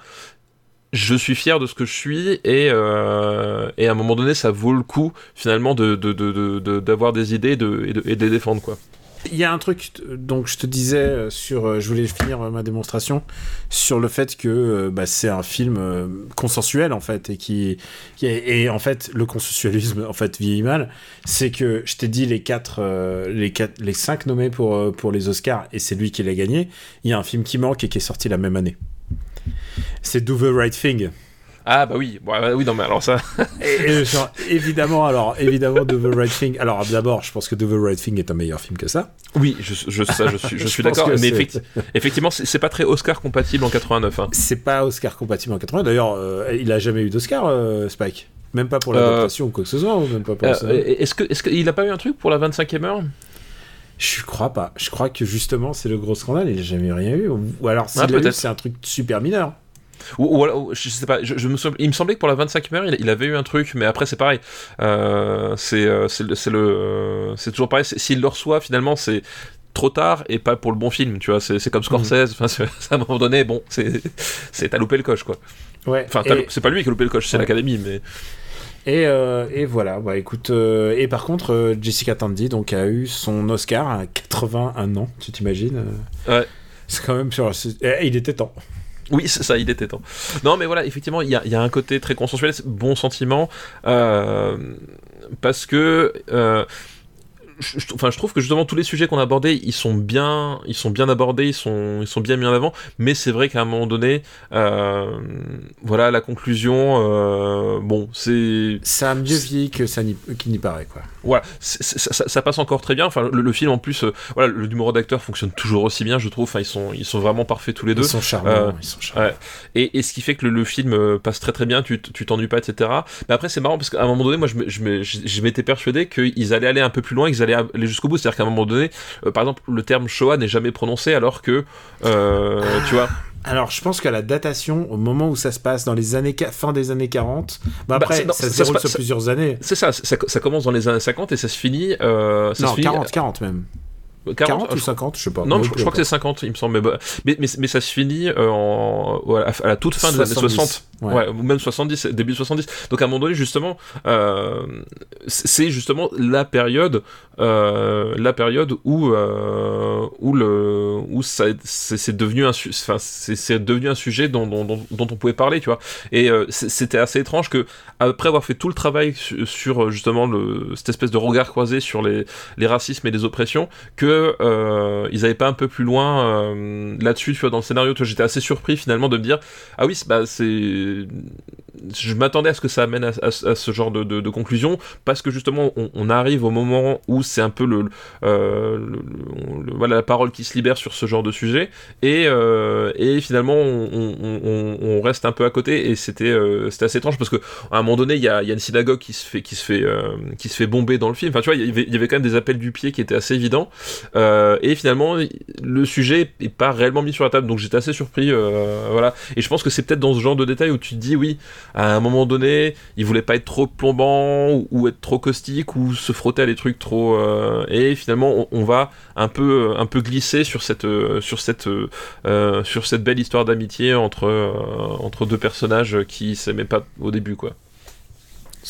je suis fier de ce que je suis et, euh, et à un moment donné ça vaut le coup finalement de, de, de, de d'avoir des idées et de, et de, de les défendre quoi. Il y a un truc, donc je te disais sur, je voulais finir ma démonstration sur le fait que bah, c'est un film consensuel en fait et qui, et en fait le consensualisme en fait vieillit mal. C'est que je t'ai dit les quatre, euh, les quatre, les cinq nommés pour pour les Oscars et c'est lui qui l'a gagné. Il y a un film qui manque et qui est sorti la même année. C'est Do the Right Thing. Ah bah oui, bon, bah oui non mais alors ça. et, et genre, évidemment alors évidemment Do the Right Thing. Alors d'abord je pense que Do the Right Thing est un meilleur film que ça. Oui, je, je, ça, je suis, je suis d'accord. Mais effecti effectivement, c'est pas très Oscar compatible en 89. Hein. C'est pas Oscar compatible en 89. D'ailleurs, euh, il a jamais eu d'Oscar, euh, Spike. Même pas pour l'adaptation euh, ou quoi que ce soit, ou même pas pour euh, Est-ce que, est-ce qu'il a pas eu un truc pour la 25e heure? Je crois pas. Je crois que justement c'est le gros scandale. Il a jamais rien eu. Ou alors s'il ah, eu, c'est un truc super mineur. Ou, ou, ou, je sais pas, je, je me souviens, il me semblait que pour la 25e heure, il, il avait eu un truc, mais après c'est pareil. Euh, c'est c'est le c'est toujours pareil. S'il le reçoit, finalement, c'est trop tard et pas pour le bon film, tu vois. C'est comme Scorsese. Mmh. Enfin, à un moment donné, bon, c'est t'as loupé le coche, quoi. Ouais. Enfin, c'est pas lui qui a loupé le coche, c'est ouais. l'académie, mais. Et, euh, et, voilà, bah écoute, euh, et par contre, euh, Jessica Tandy donc, a eu son Oscar à 81 ans, tu t'imagines Ouais. C'est quand même sur. Il était temps. Oui, c'est ça, il était temps. Non, mais voilà, effectivement, il y a, il y a un côté très consensuel, bon sentiment, euh, parce que. euh, je, je- enfin, je trouve que justement tous les sujets qu'on a abordés, ils sont bien, ils sont bien abordés, ils sont, ils sont bien mis en avant. Mais c'est vrai qu'à un moment donné, euh, voilà, la conclusion, euh, bon, c'est, Ça a mieux vieilli que ça qu'il n'y paraît, quoi. voilà, ça, ça- ça passe encore très bien. Enfin, le, le film en plus, euh, voilà, le numéro d'acteur fonctionne toujours aussi bien, je trouve. Enfin, ils sont, ils sont vraiment parfaits tous les deux. Ils sont charmants, ils sont charmants. Ouais. Et, et ce qui fait que le, le film passe très très bien, tu t'ennuies pas, etc. Mais après, c'est marrant parce qu'à un moment donné, moi, je, je, m'étais persuadé qu'ils allaient aller un peu plus loin, aller jusqu'au bout. C'est-à-dire qu'à un moment donné, euh, par exemple, le terme Shoah n'est jamais prononcé alors que, euh, tu vois. Alors, je pense qu'à la datation, au moment où ça se passe, dans les années fin des années 40, bah Bah, après, non, ça ça se déroule sur ça- plusieurs années. C'est ça, ça, ça commence dans les années 50 et ça se finit. Euh, ça non, se finit 40, 40 même. Euh, 40, ou je- 50, je sais pas. Non, je, je crois que c'est 50, il me semble. Mais, bah, mais, mais, mais ça se finit euh, en, à la- toute fin des années 70, 60. ouais. Ouais. ou même 70, début 70. Donc à un moment donné, justement, euh, c'est justement la période, euh, la période où, euh, où, le, où ça, c'est devenu, un enfin, c'est c'est devenu un sujet dont, dont, dont, dont on pouvait parler, tu vois. Et c'était assez étrange que, après avoir fait tout le travail sur, sur, justement le, cette espèce de regard croisé sur les, les racismes et les oppressions, que euh, ils avaient pas un peu plus loin euh, là-dessus, dans le scénario. J'étais assez surpris finalement de me dire, ah oui, c'est- bah, c'est, je m'attendais à ce que ça amène à, ce genre de, conclusion, parce que justement, on, arrive au moment où c'est un peu le, euh, voilà, la parole qui se libère sur ce genre de sujet, et, euh, et finalement, on, reste un peu à côté, et c'était, euh, assez étrange parce que à un moment donné, il y a, y a une synagogue qui se fait, qui se fait, euh, qui se fait bomber dans le film. Enfin, tu vois, il y avait, quand même des appels du pied qui étaient assez évidents. Euh, et finalement, le sujet est pas réellement mis sur la table, donc j'étais assez surpris. euh, voilà. Et je pense que c'est peut-être dans ce genre de détail où tu te dis, oui, à un moment donné, il voulait pas être trop plombant ou, ou être trop caustique ou se frotter à des trucs trop. euh, et finalement, on, on va un peu, un peu glisser sur cette, euh, sur cette, euh, euh, sur cette belle histoire d'amitié entre, euh, entre deux personnages qui s'aimaient pas au début, quoi.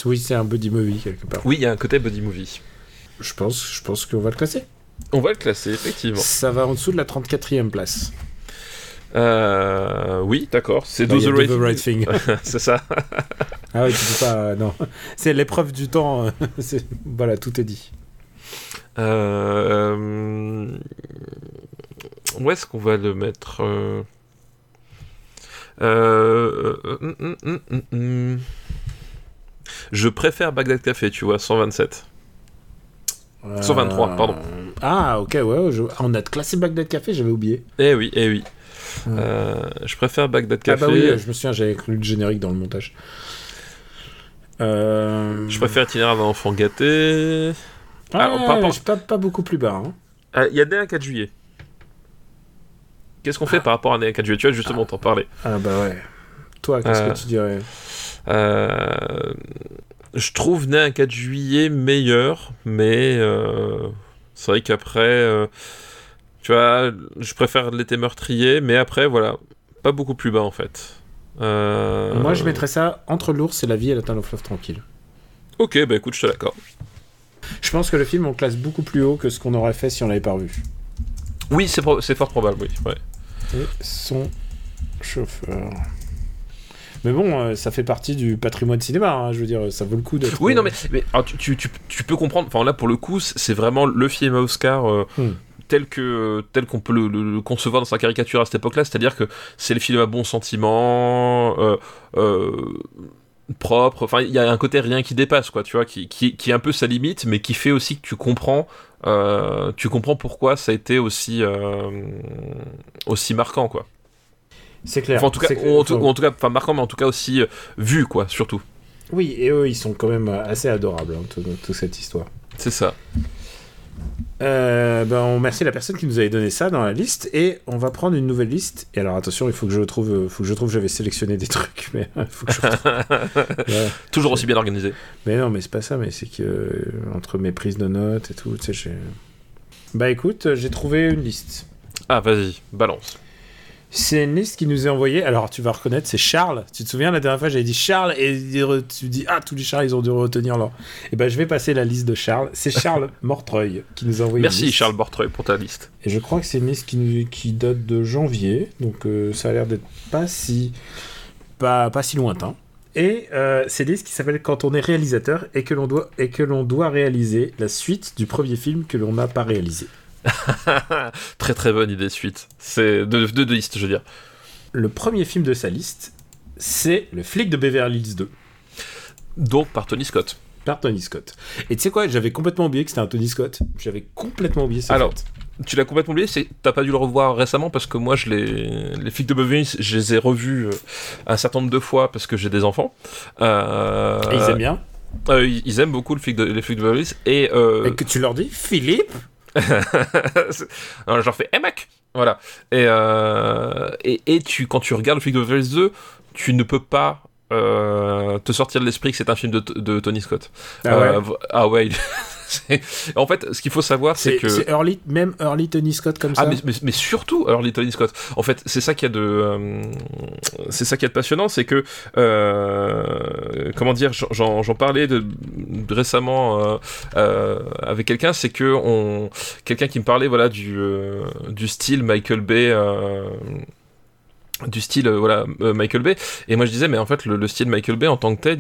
Oui, c'est un buddy movie quelque part. Oui, il y a un côté buddy movie. Je pense, je pense qu'on va le classer. On va le classer, effectivement. Ça va en dessous de la 34e place. Euh, oui, d'accord. C'est Do the Right the Right Thing. C'est ça. Ah oui, tu peux pas. Non. C'est l'épreuve du temps. c'est- Voilà, tout est dit. Euh, Où est-ce qu'on va le mettre euh, euh, euh, hum, hum, hum. Je préfère Bagdad Café, tu vois, 127. 123, pardon. Euh, Ah, ok, ouais. je- on a classé Bagdad Café, j'avais oublié. Eh oui, eh oui. Ouais. Euh, je préfère Bagdad Ah Café. bah oui, je me souviens, j'avais inclus le générique dans le montage. Euh... Je préfère Itinéraire d'un enfant gâté. Ah, Ah, par rapport- je suis pas, pas beaucoup plus bas. hein. Ah, Il y a des 1 4 juillet. Qu'est-ce qu'on fait par rapport à 1 4 juillet? Tu vois, justement, t'en parler. Ah bah ouais. Toi, qu'est-ce Euh, que tu dirais? Euh, je trouve Né un 4 juillet meilleur, mais euh, c'est vrai qu'après, euh, tu vois, je préfère l'été meurtrier, mais après, voilà, pas beaucoup plus bas en fait. Euh, Moi, je mettrais ça entre l'ours et la vie et l'atteint le fleuve tranquille. Ok, bah écoute, je te l'accorde. Je pense que le film, on le classe beaucoup plus haut que ce qu'on aurait fait si on l'avait pas revu. Oui, c'est pro- fort probable, oui. ouais. Et son chauffeur. Mais bon, euh, ça fait partie du patrimoine cinéma, hein, je veux dire, ça vaut le coup d'être... Oui, euh, non, mais, mais alors, tu, tu, tu, tu peux comprendre. Enfin, là, pour le coup, c'est vraiment le film à Oscar euh, Hmm. Tel que tel qu'on peut le, le- le concevoir dans sa caricature à cette époque-là. C'est-à-dire que c'est le film à bon sentiment, euh, euh, propre. Enfin, il y a un côté rien qui dépasse, quoi. Tu vois, qui, qui, qui est un peu sa limite, mais qui fait aussi que tu comprends. euh, tu comprends pourquoi ça a été aussi aussi marquant, quoi. C'est clair. Enfin, en tout cas, ou en tout, ou en tout cas, enfin marquant, mais en tout cas aussi vu, quoi, surtout. Oui, et eux, ils sont quand même assez adorables, hein, toute, toute cette histoire. C'est ça. Euh, ben, on remercie la personne qui nous avait donné ça dans la liste et on va prendre une nouvelle liste. Et alors attention, il faut que je trouve, euh, faut que je trouve, j'avais sélectionné des trucs, mais il faut que je. Ouais. Toujours aussi bien organisé. Mais non, mais c'est pas ça, mais c'est que euh, entre mes prises de notes et tout, tu sais, j'ai. Bah écoute, euh, j'ai trouvé une liste. Ah, vas-y, balance. C'est une liste qui nous est envoyée. Alors, tu vas reconnaître, c'est Charles. Tu te souviens, la dernière fois, j'avais dit Charles et tu dis, ah, tous les Charles, ils ont dû retenir leur. Et ben, je vais passer la liste de Charles. C'est Charles Mortreuil qui nous a envoyé. Merci, Charles Mortreuil, pour ta liste. Et je crois que c'est une liste qui, qui date de janvier. Donc, euh, ça a l'air d'être pas si. Pas, pas si lointain. Et euh, c'est une liste qui s'appelle Quand on est réalisateur et que l'on doit, et que l'on doit réaliser la suite du premier film que l'on n'a pas réalisé. très très bonne idée suite. C'est de, de, liste, je veux dire. Le premier film de sa liste, c'est Le flic de Beverly Hills 2. Donc par Tony Scott. Par Tony Scott. Et tu sais quoi, j'avais complètement oublié que c'était un Tony Scott. J'avais complètement oublié ça. Alors, tu l'as complètement oublié, c'est t'as pas dû le revoir récemment parce que moi je les les flics de Beverly Hills, je les ai revus euh, un certain nombre de fois parce que j'ai des enfants. Euh, Et ils aiment bien. Euh, ils aiment beaucoup le flic de, les flics de Beverly Hills et, et que tu leur dis Philippe non, je leur fais, hey mec Voilà. Et, euh, et, et, tu, quand tu regardes le flic de Beverly 2, tu ne peux pas euh, te sortir de l'esprit que c'est un film de, de Tony Scott. Ah ouais, euh, ah ouais en fait, ce qu'il faut savoir, c'est que. C'est early, même early Tony Scott comme ah, ça. Mais, mais, surtout early Tony Scott. En fait, c'est ça qui a de, euh, c'est ça qui est de passionnant, c'est que, euh, comment dire, j'en parlais de, récemment euh, euh, avec quelqu'un, c'est que on, quelqu'un qui me parlait, voilà, du, du style Michael Bay du style voilà Michael Bay et moi je disais mais en fait le, style Michael Bay en tant que tel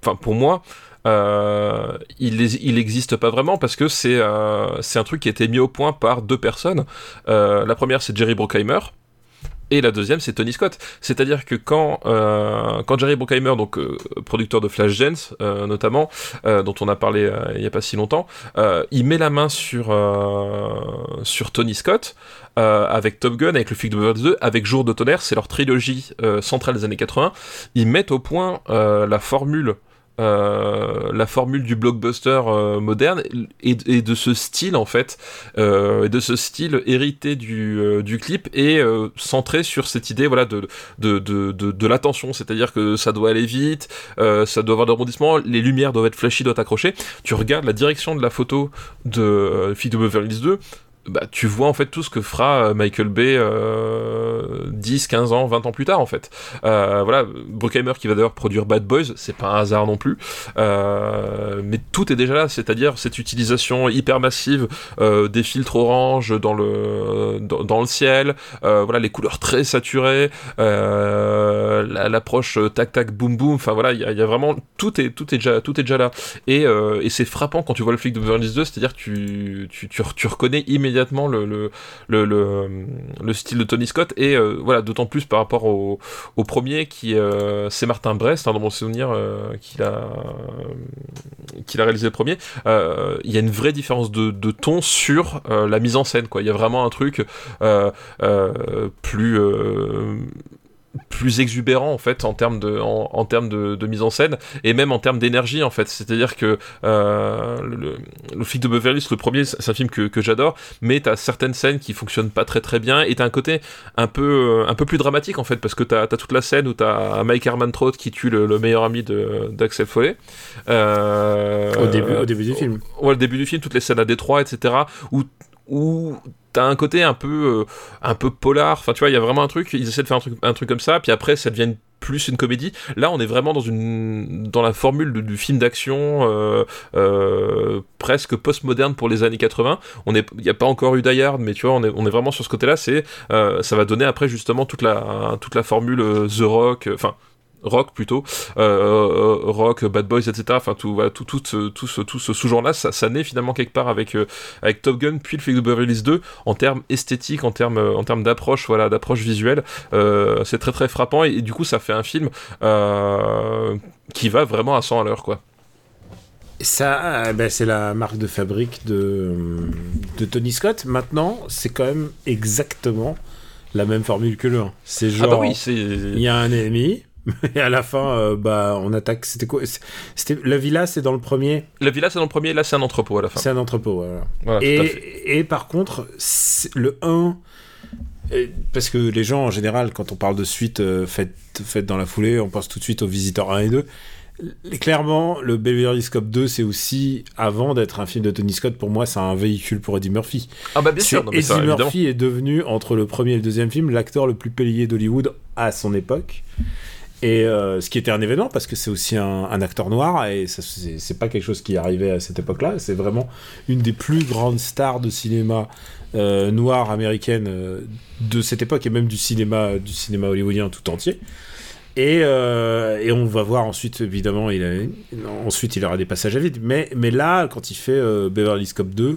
enfin pour moi euh, il, il existe pas vraiment parce que c'est euh, c'est un truc qui a été mis au point par deux personnes. Euh, la première, c'est Jerry Bruckheimer. Et la deuxième, c'est Tony Scott. C'est-à-dire que quand, euh, quand Jerry Bruckheimer, donc euh, producteur de Flashdance euh, notamment, euh, dont on a parlé euh, il y a pas si longtemps, il met la main sur, sur Tony Scott avec Top Gun, avec le flic de Beverly 2, avec Jour de tonnerre, c'est leur trilogie centrale des années 80. Ils mettent au point la formule euh, la formule du blockbuster euh, moderne et, de ce style en fait euh, de ce style hérité du, clip et centré sur cette idée voilà de de, de, de, l'attention. C'est-à-dire que ça doit aller vite ça doit avoir des rebondissements les lumières doivent être flashy doivent être accrochées tu regardes la direction de la photo de Fille de Beverly Hills 2 bah, tu vois en fait tout ce que fera euh, Michael Bay euh, 10, 15 ans, 20 ans plus tard en fait. Euh, voilà, Bruckheimer qui va d'ailleurs produire Bad Boys, c'est pas un hasard non plus, euh, mais tout est déjà là, c'est-à-dire cette utilisation hyper massive euh, des filtres orange dans le dans, le ciel, euh, voilà les couleurs très saturées, l'approche tac tac boum boum, enfin voilà il y, a vraiment tout est tout est déjà tout est déjà là et, et c'est frappant quand tu vois le flic de Beverly Hills 2, c'est-à-dire tu, tu, tu, tu reconnais immédiatement immédiatement le, le, le, le, style de Tony Scott. Et euh, voilà d'autant plus par rapport au, premier qui euh, c'est Martin Brest hein, dans mon souvenir euh, qu'il a a réalisé le premier. Il y a une vraie différence de, de ton sur la mise en scène quoi. Il y a vraiment un truc plus plus exubérant en fait en termes de en, termes de, mise en scène et même en termes d'énergie en fait. C'est à dire que euh, le, le flic de Beverly le premier c'est un film que, que j'adore mais t'as certaines scènes qui fonctionnent pas très très bien et t'as un côté un peu un peu plus dramatique en fait parce que t'as as toute la scène où t'as Mike Herman-Trout qui tue le, meilleur ami d'Axel Foley. Euh, au début au début du film. Ouais le début du film toutes les scènes à Détroit etc où où t'as un côté un peu euh, un peu polar. Enfin tu vois il y a vraiment un truc ils essaient de faire un truc comme ça puis après ça devient plus une comédie. Là on est vraiment dans une dans la formule du film d'action euh, euh, presque postmoderne pour les années 80 on il n'y a pas encore eu Die mais tu vois on est on est vraiment sur ce côté là c'est ça va donner après justement toute la toute la formule The Rock enfin rock plutôt, euh, euh, rock, Bad Boys, etc. Enfin tout, voilà, tout, tout, tout, tout ce, tout ce sous-genre-là, ça, ça naît finalement quelque part avec euh, avec Top Gun puis le film de Beverly Hills 2 en termes esthétiques, en termes en termes d'approche, voilà, d'approche visuelle. c'est très très frappant et, du coup ça fait un film qui va vraiment à 100 à l'heure quoi. Ça, ben c'est la marque de fabrique de, de Tony Scott. Maintenant, c'est quand même exactement la même formule que le 1. C'est genre, ah bah oui, il y a un ennemi, Et à la fin, euh, bah, on attaque. C'était quoi? C'était la villa, c'est dans le premier? La villa, c'est dans le premier. Là, c'est un entrepôt à la fin. C'est un entrepôt, voilà. et, et, par contre, le 1 parce que les gens en général, quand on parle de suite euh, faites, dans la foulée, on pense tout de suite aux visiteurs 1 et 2. clairement, le Beverly Hills Cop 2, c'est aussi, avant d'être un film de Tony Scott, pour moi, c'est un véhicule pour Eddie Murphy. Ah bah bien sûr. Non, mais Eddie ça, évidemment. Murphy est devenu, entre le premier et le deuxième film, l'acteur le plus payé d'Hollywood à son époque. Et euh, ce qui était un événement, parce que c'est aussi un, acteur noir, et c'est pas quelque chose qui arrivait à cette époque-là. C'est vraiment une des plus grandes stars de cinéma euh, noir américaine euh, de cette époque, et même du cinéma, du cinéma hollywoodien tout entier. Et, euh, on va voir ensuite, évidemment, il ensuite il aura des passages à vide. Mais, là, quand il fait Beverly Hills Cop 2,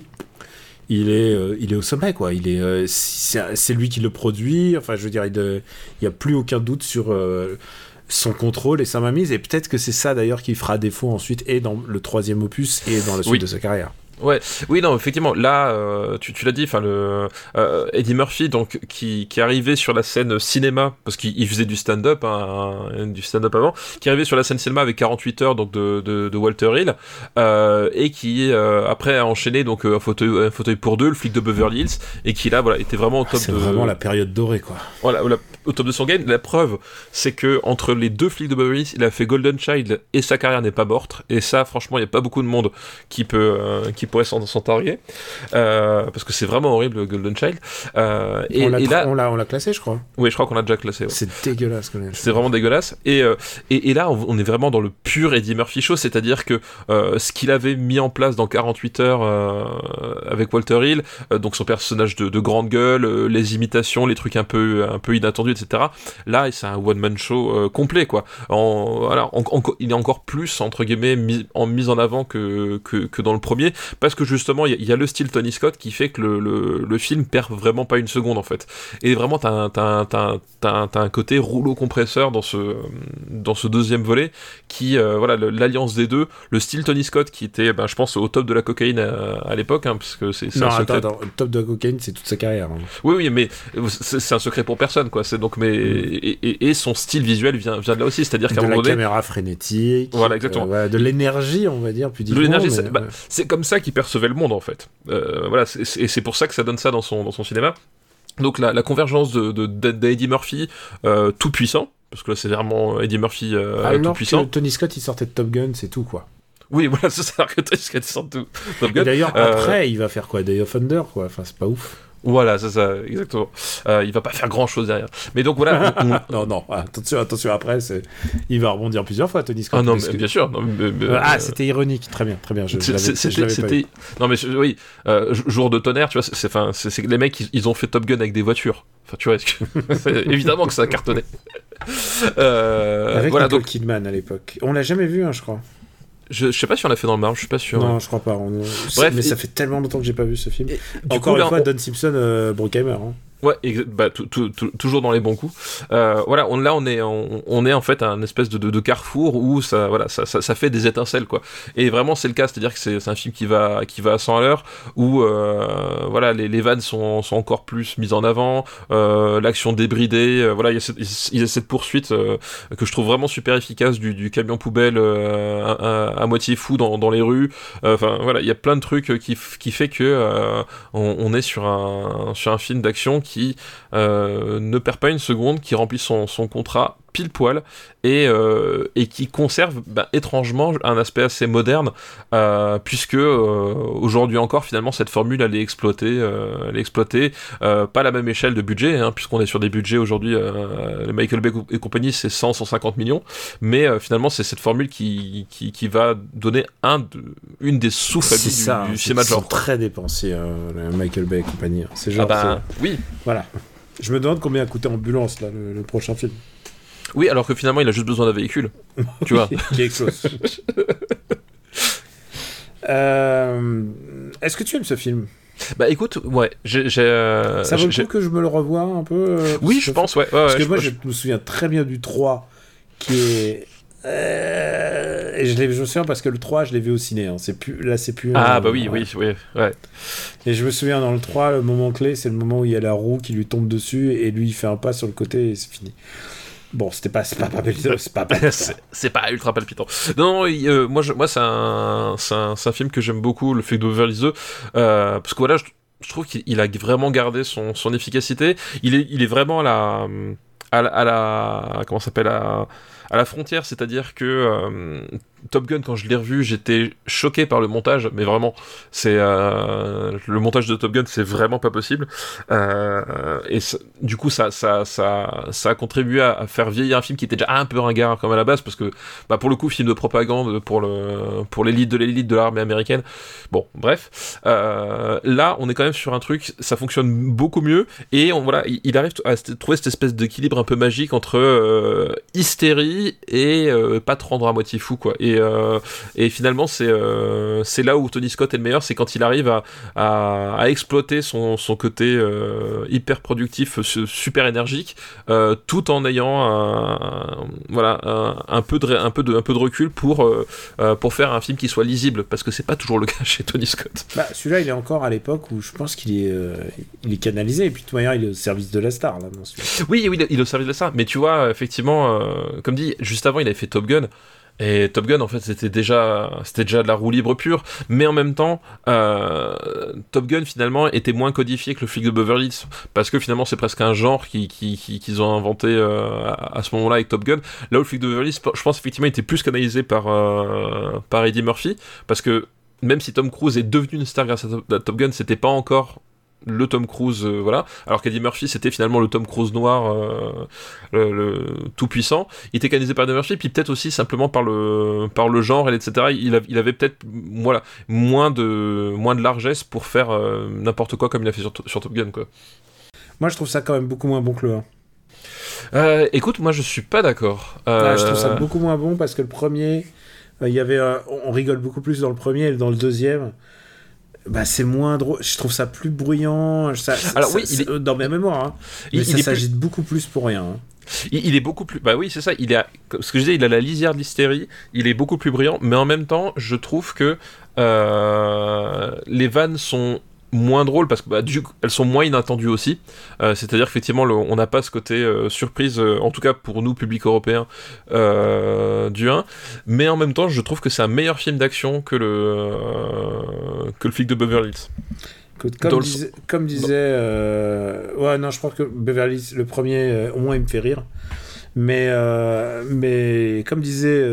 il est, il est au sommet, quoi. Il est, euh, c'est lui qui le produit. Enfin, je veux dire, il n'y a plus aucun doute sur son contrôle et sa mainmise. Et peut-être que c'est ça, d'ailleurs, qui fera défaut ensuite, et dans le troisième opus, et dans la suite Oui. de sa carrière. Ouais, oui, non, effectivement, là, euh, tu, tu l'as dit, enfin, le euh, Eddie Murphy, donc, qui, qui est arrivé sur la scène cinéma, parce qu'il il faisait du stand-up, hein, du stand-up avant, qui est arrivé sur la scène cinéma avec 48 heures, donc, de, de, de Walter Hill, euh, et qui, après, a enchaîné, donc, un fauteuil, un fauteuil pour deux, le flic de Beverly Hills, et qui, là, voilà, était vraiment au top C'est de... vraiment la période dorée, quoi. Voilà, au top de son game. La preuve, c'est que entre les deux flics de Beverly Hills, il a fait Golden Child et sa carrière n'est pas morte. Et ça, franchement, il n'y a pas beaucoup de monde qui peut, qui pourrait s'en targuer. Euh, parce que c'est vraiment horrible, Golden Child. Euh, et, on l'a et là, on l'a on l'a classé, je crois. oui, je crois qu'on l'a déjà classé. ouais. C'est dégueulasse, quand même. C'est vraiment dégueulasse. Et, euh, et, et là, on, on est vraiment dans le pur Eddie Murphy show, c'est-à-dire que euh, ce qu'il avait mis en place dans 48 heures euh, avec Walter Hill, euh, donc son personnage de, de grande gueule, euh, les imitations, les trucs un peu, un peu inattendus, etc. Là, c'est un one-man show euh, complet, quoi. En, voilà, en- en- il est encore plus, entre guillemets, mis en, mis en avant que, que, que dans le premier, parce que justement, il y, a- il y a le style Tony Scott qui fait que le, le, le film perd vraiment pas une seconde, en fait. Et vraiment, t'as un, un, un- un- côté rouleau compresseur dans ce, dans ce deuxième volet qui, euh, voilà, l'alliance des deux, le style Tony Scott qui était, ben, je pense, au top de la cocaïne à, à l'époque, hein, parce que c'est un attends, secret. attends, le top de la cocaïne, c'est toute sa carrière. hein. Oui, oui, mais c'est un secret pour personne, quoi. C'est donc, mais et, et- et son style visuel vient, vient de là aussi, c'est-à-dire qu'à De un la moment donné, caméra frénétique. Voilà, exactement. euh, voilà, de l'énergie, on va dire, plus de l'énergie, mais, c'est bah, ouais. c'est comme ça qu'il percevait le monde en fait. Euh, voilà, et c'est pour ça que ça donne ça dans son, dans son cinéma. Donc la, la convergence de, de, de- d'Eddie Murphy euh, tout puissant, parce que là c'est vraiment Eddie Murphy euh, tout Alors puissant. que Tony Scott, il sortait de Top Gun, c'est tout, quoi. Oui, voilà, c'est ça que Tony Scott sort tout. Top Gun. d'ailleurs, Euh, après, il va faire quoi? Day of Thunder, quoi. Enfin, c'est pas ouf. Voilà, c'est ça, exactement. Euh, il va pas faire grand chose derrière. Mais donc voilà. on- on- non, non, attention, attention, après, c'est... il va rebondir plusieurs fois, Tony Scott. Ah non, mais que- bien sûr. non, mais- mais- Euh, ah, euh, c'était ironique, très bien, très bien. C'était, non mais oui, euh, jour de tonnerre, tu vois, c'est, que les mecs, ils, ils ont fait Top Gun avec des voitures. Enfin, tu vois, que- évidemment que ça a cartonné. Avec voilà, donc Kidman à l'époque. On l'a jamais vu, hein, je crois. Je, je sais pas si on l'a fait dans le marbre, je suis pas sûr. Non, je crois pas. on- Bref, mais et- ça fait tellement longtemps que j'ai pas vu ce film. Et Encore coup, une fois, on- Don Simpson, euh, Bruckheimer. hein. Bah, toujours dans les bons coups. Euh, voilà, là on est, en fait un espèce de, carrefour où ça, fait des étincelles quoi. Et vraiment c'est le cas, c'est-à-dire que c'est un film qui va, à 100 à l'heure, où euh, voilà, les, vannes sont, encore plus mises en avant, euh, l'action débridée, voilà, il y a cette, poursuite que je trouve vraiment super efficace du, camion poubelle à, à- à moitié fou dans, les rues. Enfin voilà, il y a plein de trucs qui, qui fait que on, on est sur un, sur un film d'action qui euh, ne perd pas une seconde, qui remplit son, son contrat pile poil et, euh, et qui conserve bah, étrangement un aspect assez moderne euh, puisque euh, aujourd'hui encore finalement cette formule elle est exploitée elle est exploitée pas à la même échelle de budget hein, puisqu'on est sur des budgets aujourd'hui Michael Bay et compagnie c'est 100 150 millions mais finalement c'est cette formule qui, qui, qui va donner un de, une des C'est du, ça. du cinéma de genre très dépensiers, euh, le Michael Bay et compagnie. C'est ah genre. bah oui c'est- Voilà. Je me demande combien a coûté Ambulance, là, le, le prochain film. Oui alors que finalement il a juste besoin d'un véhicule tu vois qui explose. Euh, Est-ce que tu aimes ce film? Bah écoute, ouais, j'ai. euh, Ça vaut le coup que je me le revoie un peu euh, Oui, je pense, ouais. ouais, Parce que je- moi, je- me souviens très bien du 3, qui est. euh, Et je, l'ai- je me souviens parce que le 3, je l'ai vu au ciné. hein. C'est plus... Là, c'est plus. Ah bah oui, ouais. oui, oui, ouais. Et je me souviens dans le 3, le moment clé, c'est le moment où il y a la roue qui lui tombe dessus et lui, il fait un pas sur le côté et c'est fini. Bon, c'était pas, pas, pas, pas, c'est pas ultra palpitant. Non, euh, moi, moi c'est un, un, un film que j'aime beaucoup, le fait Beverly Hills, euh, parce que voilà, je, trouve qu'il il a vraiment gardé son, son efficacité. Il est, il est vraiment à la, à la, comment s'appelle, à, à la frontière, c'est-à-dire que euh, Top Gun, quand je l'ai revu, j'étais choqué par le montage, mais vraiment, c'est euh, le montage de Top Gun, c'est vraiment pas possible. Euh, et du coup, ça, ça, ça, ça a contribué à, faire vieillir un film qui était déjà un peu ringard comme à la base, parce que, bah, pour le coup, film de propagande pour le, pour l'élite de l'élite de l'armée américaine. Bon, bref, euh, là, on est quand même sur un truc, ça fonctionne beaucoup mieux, et voilà, il, arrive à trouver cette espèce d'équilibre un peu magique entre hystérie et pas te rendre à moitié fou, quoi. Euh, et, finalement, c'est euh, c'est là où Tony Scott est le meilleur, c'est quand il arrive à, à, exploiter son, son côté euh, hyper productif, super énergique, tout en ayant un, voilà, un, peu de, un, peu de, un peu de recul pour, pour faire un film qui soit lisible, parce que c'est pas toujours le cas chez Tony Scott. Bah, Celui-là, il est encore à l'époque où je pense qu'il est, il est canalisé, et puis de toute manière, il est au service de la star. Là, oui, oui, il est au service de la star, mais tu vois, effectivement, comme dit, juste avant, il avait fait Top Gun. Et Top Gun, en fait, c'était déjà, c'était déjà de la roue libre pure, mais en même temps, euh, Top Gun finalement était moins codifié que le flic de Beverly Hills, parce que finalement c'est presque un genre qu'ils qui, qui, ont inventé euh, à, ce moment-là avec Top Gun. Là où le flic de Beverly Hills, je pense effectivement, était plus canalisé par euh, par Eddie Murphy, parce que même si Tom Cruise est devenu une star grâce à Top Gun, c'était pas encore le Tom Cruise, euh, voilà. Alors qu'Eddie Murphy, c'était finalement le Tom Cruise noir, euh, le, tout puissant. Il était canalisé par Eddie Murphy, puis peut-être aussi simplement par le, par le genre, et etc. Il, il avait peut-être, voilà, moins de, moins de largesse pour faire euh, n'importe quoi comme il a fait sur, Top Gun, quoi. Moi, je trouve ça quand même beaucoup moins bon que le 1. écoute, moi, je suis pas d'accord. je trouve ça beaucoup moins bon parce que le premier, il y avait, on rigole beaucoup plus dans le premier et dans le deuxième bah, c'est moins drôle. Je trouve ça plus bruyant. Ça, Alors oui, il est... dans mes mémoires. Hein. Mais il, ça s'agite beaucoup plus pour rien. Hein. Il, est beaucoup plus. Bah oui, c'est ça. Il a, ce que je disais, il a la lisière de l'hystérie. Il est beaucoup plus brillant, mais en même temps, je trouve que euh, les vannes sont moins drôles parce que bah, elles sont moins inattendues aussi. Euh, c'est-à-dire qu'effectivement, on n'a pas ce côté euh, surprise, euh, en tout cas pour nous, public européen, du 1. Mais en même temps, je trouve que c'est un meilleur film d'action que le, que le flic de Beverly Hills. comme, disait, ouais non je crois que Beverly Hills le premier au moins il me fait rire mais mais comme disait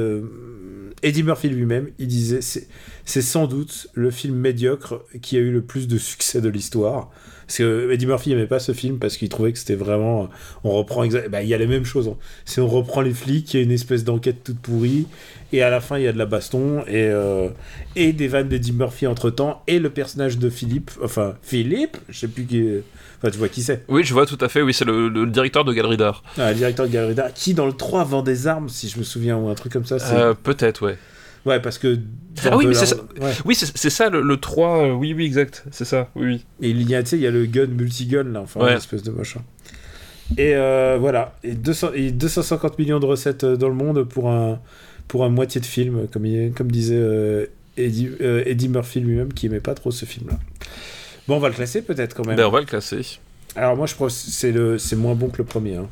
Eddie Murphy lui-même il disait c'est sans doute le film médiocre qui a eu le plus de succès de l'histoire. Parce que Eddie Murphy n'aimait pas ce film parce qu'il trouvait que c'était vraiment. On reprend bah, il y a les mêmes choses. Hein. Si on reprend les flics, il y a une espèce d'enquête toute pourrie. Et à la fin, il y a de la baston. Et, euh, et des vannes d'Eddie Murphy entre temps. Et le personnage de Philippe. Enfin, Philippe Je sais plus qui. Enfin, tu vois qui c'est. Oui, je vois tout à fait. Oui, c'est le, directeur de Galerie d'Art. Ah, le directeur de Galerie d'Art. Qui, dans le 3, vend des armes, si je me souviens, ou un truc comme ça. Euh, peut-être, ouais. Ouais, parce que. Ah oui, mais c'est ça, oui, c'est ça le, 3. Euh, oui, oui, exact. C'est ça, oui, oui. Et il y a, tu sais, il y a le gun, multigun, là, enfin, une espèce de machin. Et euh, voilà. Et, 200, et 250 millions de recettes euh, dans le monde pour un, pour un moitié de film, comme, il, comme disait Eddie, Eddie, Murphy lui-même, qui aimait pas trop ce film-là. Bon, on va le classer peut-être quand même. Ben, on va le classer. Alors, moi, je pense que c'est moins bon que le premier. Hein.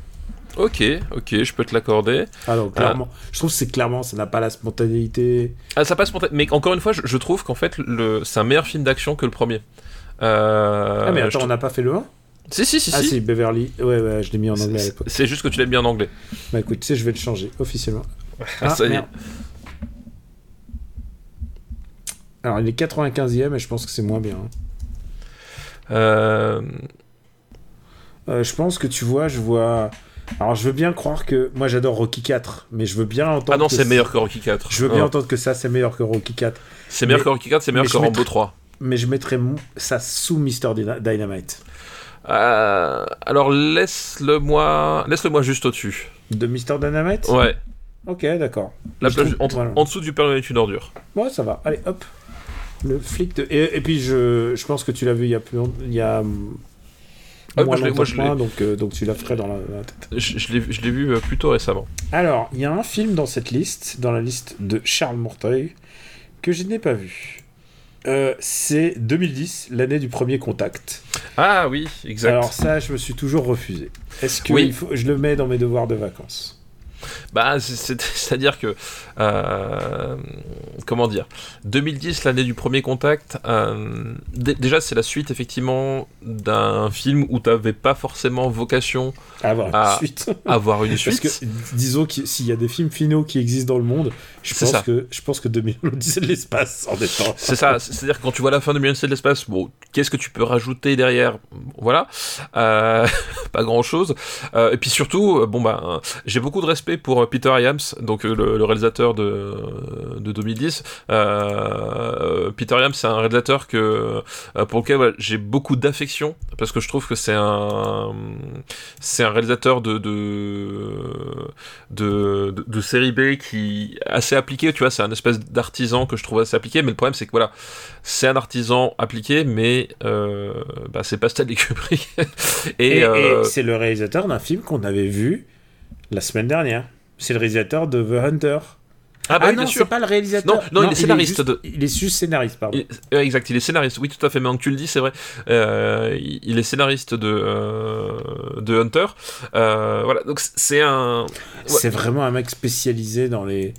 Ok, ok, je peux te l'accorder. Alors, ah, clairement, je trouve que c'est clairement, ça n'a pas la spontanéité. Ah, ça passe Mais encore une fois, je, trouve qu'en fait, le... c'est un meilleur film d'action que le premier. Euh... Ah, mais attends, on n'a pas fait le 1 si, si, si. Ah, si, Beverly. Ouais, ouais, je l'ai mis en anglais à l'époque. C'est juste que tu l'as mis en anglais. Bah écoute, tu sais, je vais le changer officiellement. Ah, ça y est. Alors, il est 95ème et je pense que c'est moins bien. Hein. Euh... Euh, je pense que tu vois, je vois alors je veux bien croire que moi j'adore Rocky 4, mais je veux bien entendre. Ah non, c'est meilleur que Rocky 4. Je veux bien entendre que ça c'est meilleur que Rocky 4. C'est meilleur que Rocky 4, c'est meilleur que Rambo 3. Mais je mettrais ça sous Mr Dynamite. Euh, alors laisse-le moi, laisse-le moi juste au-dessus. De Mr Dynamite? Ouais. Ok, d'accord. En, dessous du Père est une ordure. Ouais, ça va. Allez, hop. Le flic de... et, puis je, je pense que tu l'as vu il y a plus il y a ah, moi, je donc, euh, donc tu la ferais dans la, tête. Je, je l'ai vu euh, plutôt récemment. Alors, il y a un film dans cette liste, dans la liste de Charles Morteuil, que je n'ai pas vu. Euh, c'est 2010, l'année du premier contact. Ah oui, exact. Alors ça, je me suis toujours refusé. Est-ce que je le mets dans mes devoirs de vacances? Bah, c'est, à dire que. Euh, comment dire? 2010, l'année du premier contact. Euh, déjà, c'est la suite, effectivement, d'un film où tu n'avais pas forcément vocation avoir une suite. avoir une suite. Parce que, disons que s'il y a des films finaux qui existent dans le monde, je pense, que, je pense que 2000 l'Odyssée de l'espace en étant. C'est ça, c'est-à-dire que quand tu vois la fin de 2000 de l'espace, bon, qu'est-ce que tu peux rajouter derrière? Voilà. Euh, pas grand-chose. et puis surtout, bon, bah, j'ai beaucoup de respect pour Peter Iams, donc le, réalisateur de, de 2010. Euh, Peter Iams, c'est un réalisateur que, euh, pour lequel j'ai beaucoup d'affection parce que je trouve que c'est un, c'est un réalisateur de de, de, série B qui est assez appliqué. Tu vois, c'est un espèce d'artisan que je trouve assez appliqué. Mais le problème, c'est que voilà, c'est un artisan appliqué, mais euh, bah, c'est pas Stanley Kubrick. et, et c'est le réalisateur d'un film qu'on avait vu la semaine dernière. C'est le réalisateur de The Hunter. Ah, bah ah non, c'est pas le réalisateur. Non, non, il est scénariste. Il est, juste, il est juste scénariste, pardon. exact, il est scénariste. Oui, tout à fait. Maintenant que tu le dis, c'est vrai. Euh, il est scénariste de euh, de Hunter. Euh, voilà, donc c'est un. C'est vraiment un mec spécialisé dans les.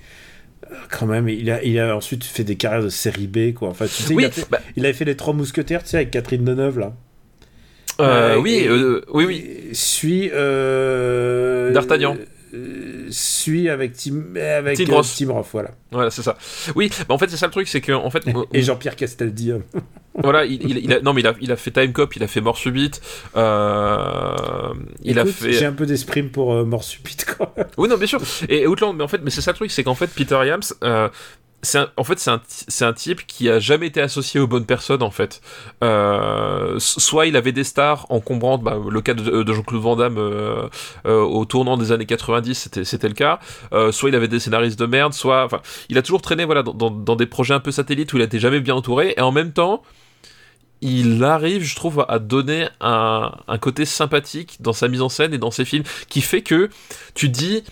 Quand même, il a, il a ensuite fait des carrières de série B, quoi. Enfin, tu sais, oui, il, a fait, bah... il avait fait les Trois Mousquetaires, tu sais, avec Catherine Deneuve, là. Euh, oui, oui, oui. Suis. D'Artagnan. Euh, suit avec Tim avec Tim, euh, Roth, voilà. Voilà, c'est ça. Oui, bah en fait c'est ça le truc, c'est que en fait. Et Jean-Pierre Castaldi. voilà, il, il, il, a, non mais il a, il a fait Time Cop, il a fait Mort Subite. Euh, il Écoute, a fait. J'ai un peu d'esprit pour euh, Mort Subite quand même. Oui, non, bien sûr. Et Outland, mais en fait, mais c'est ça le truc, c'est qu'en fait Peter Yams. Euh, en fait, c'est un, type qui a jamais été associé aux bonnes personnes, en fait. Euh, soit il avait des stars encombrantes, bah, le cas de, de Jean-Claude Van Damme euh, euh, au tournant des années 90, c'était le cas. Soit il avait des scénaristes de merde, soit. Il a toujours traîné voilà, dans, des projets un peu satellites où il été jamais bien entouré, et en même temps. Il arrive, je trouve, à donner un côté sympathique dans sa mise en scène et dans ses films, qui fait que tu dis,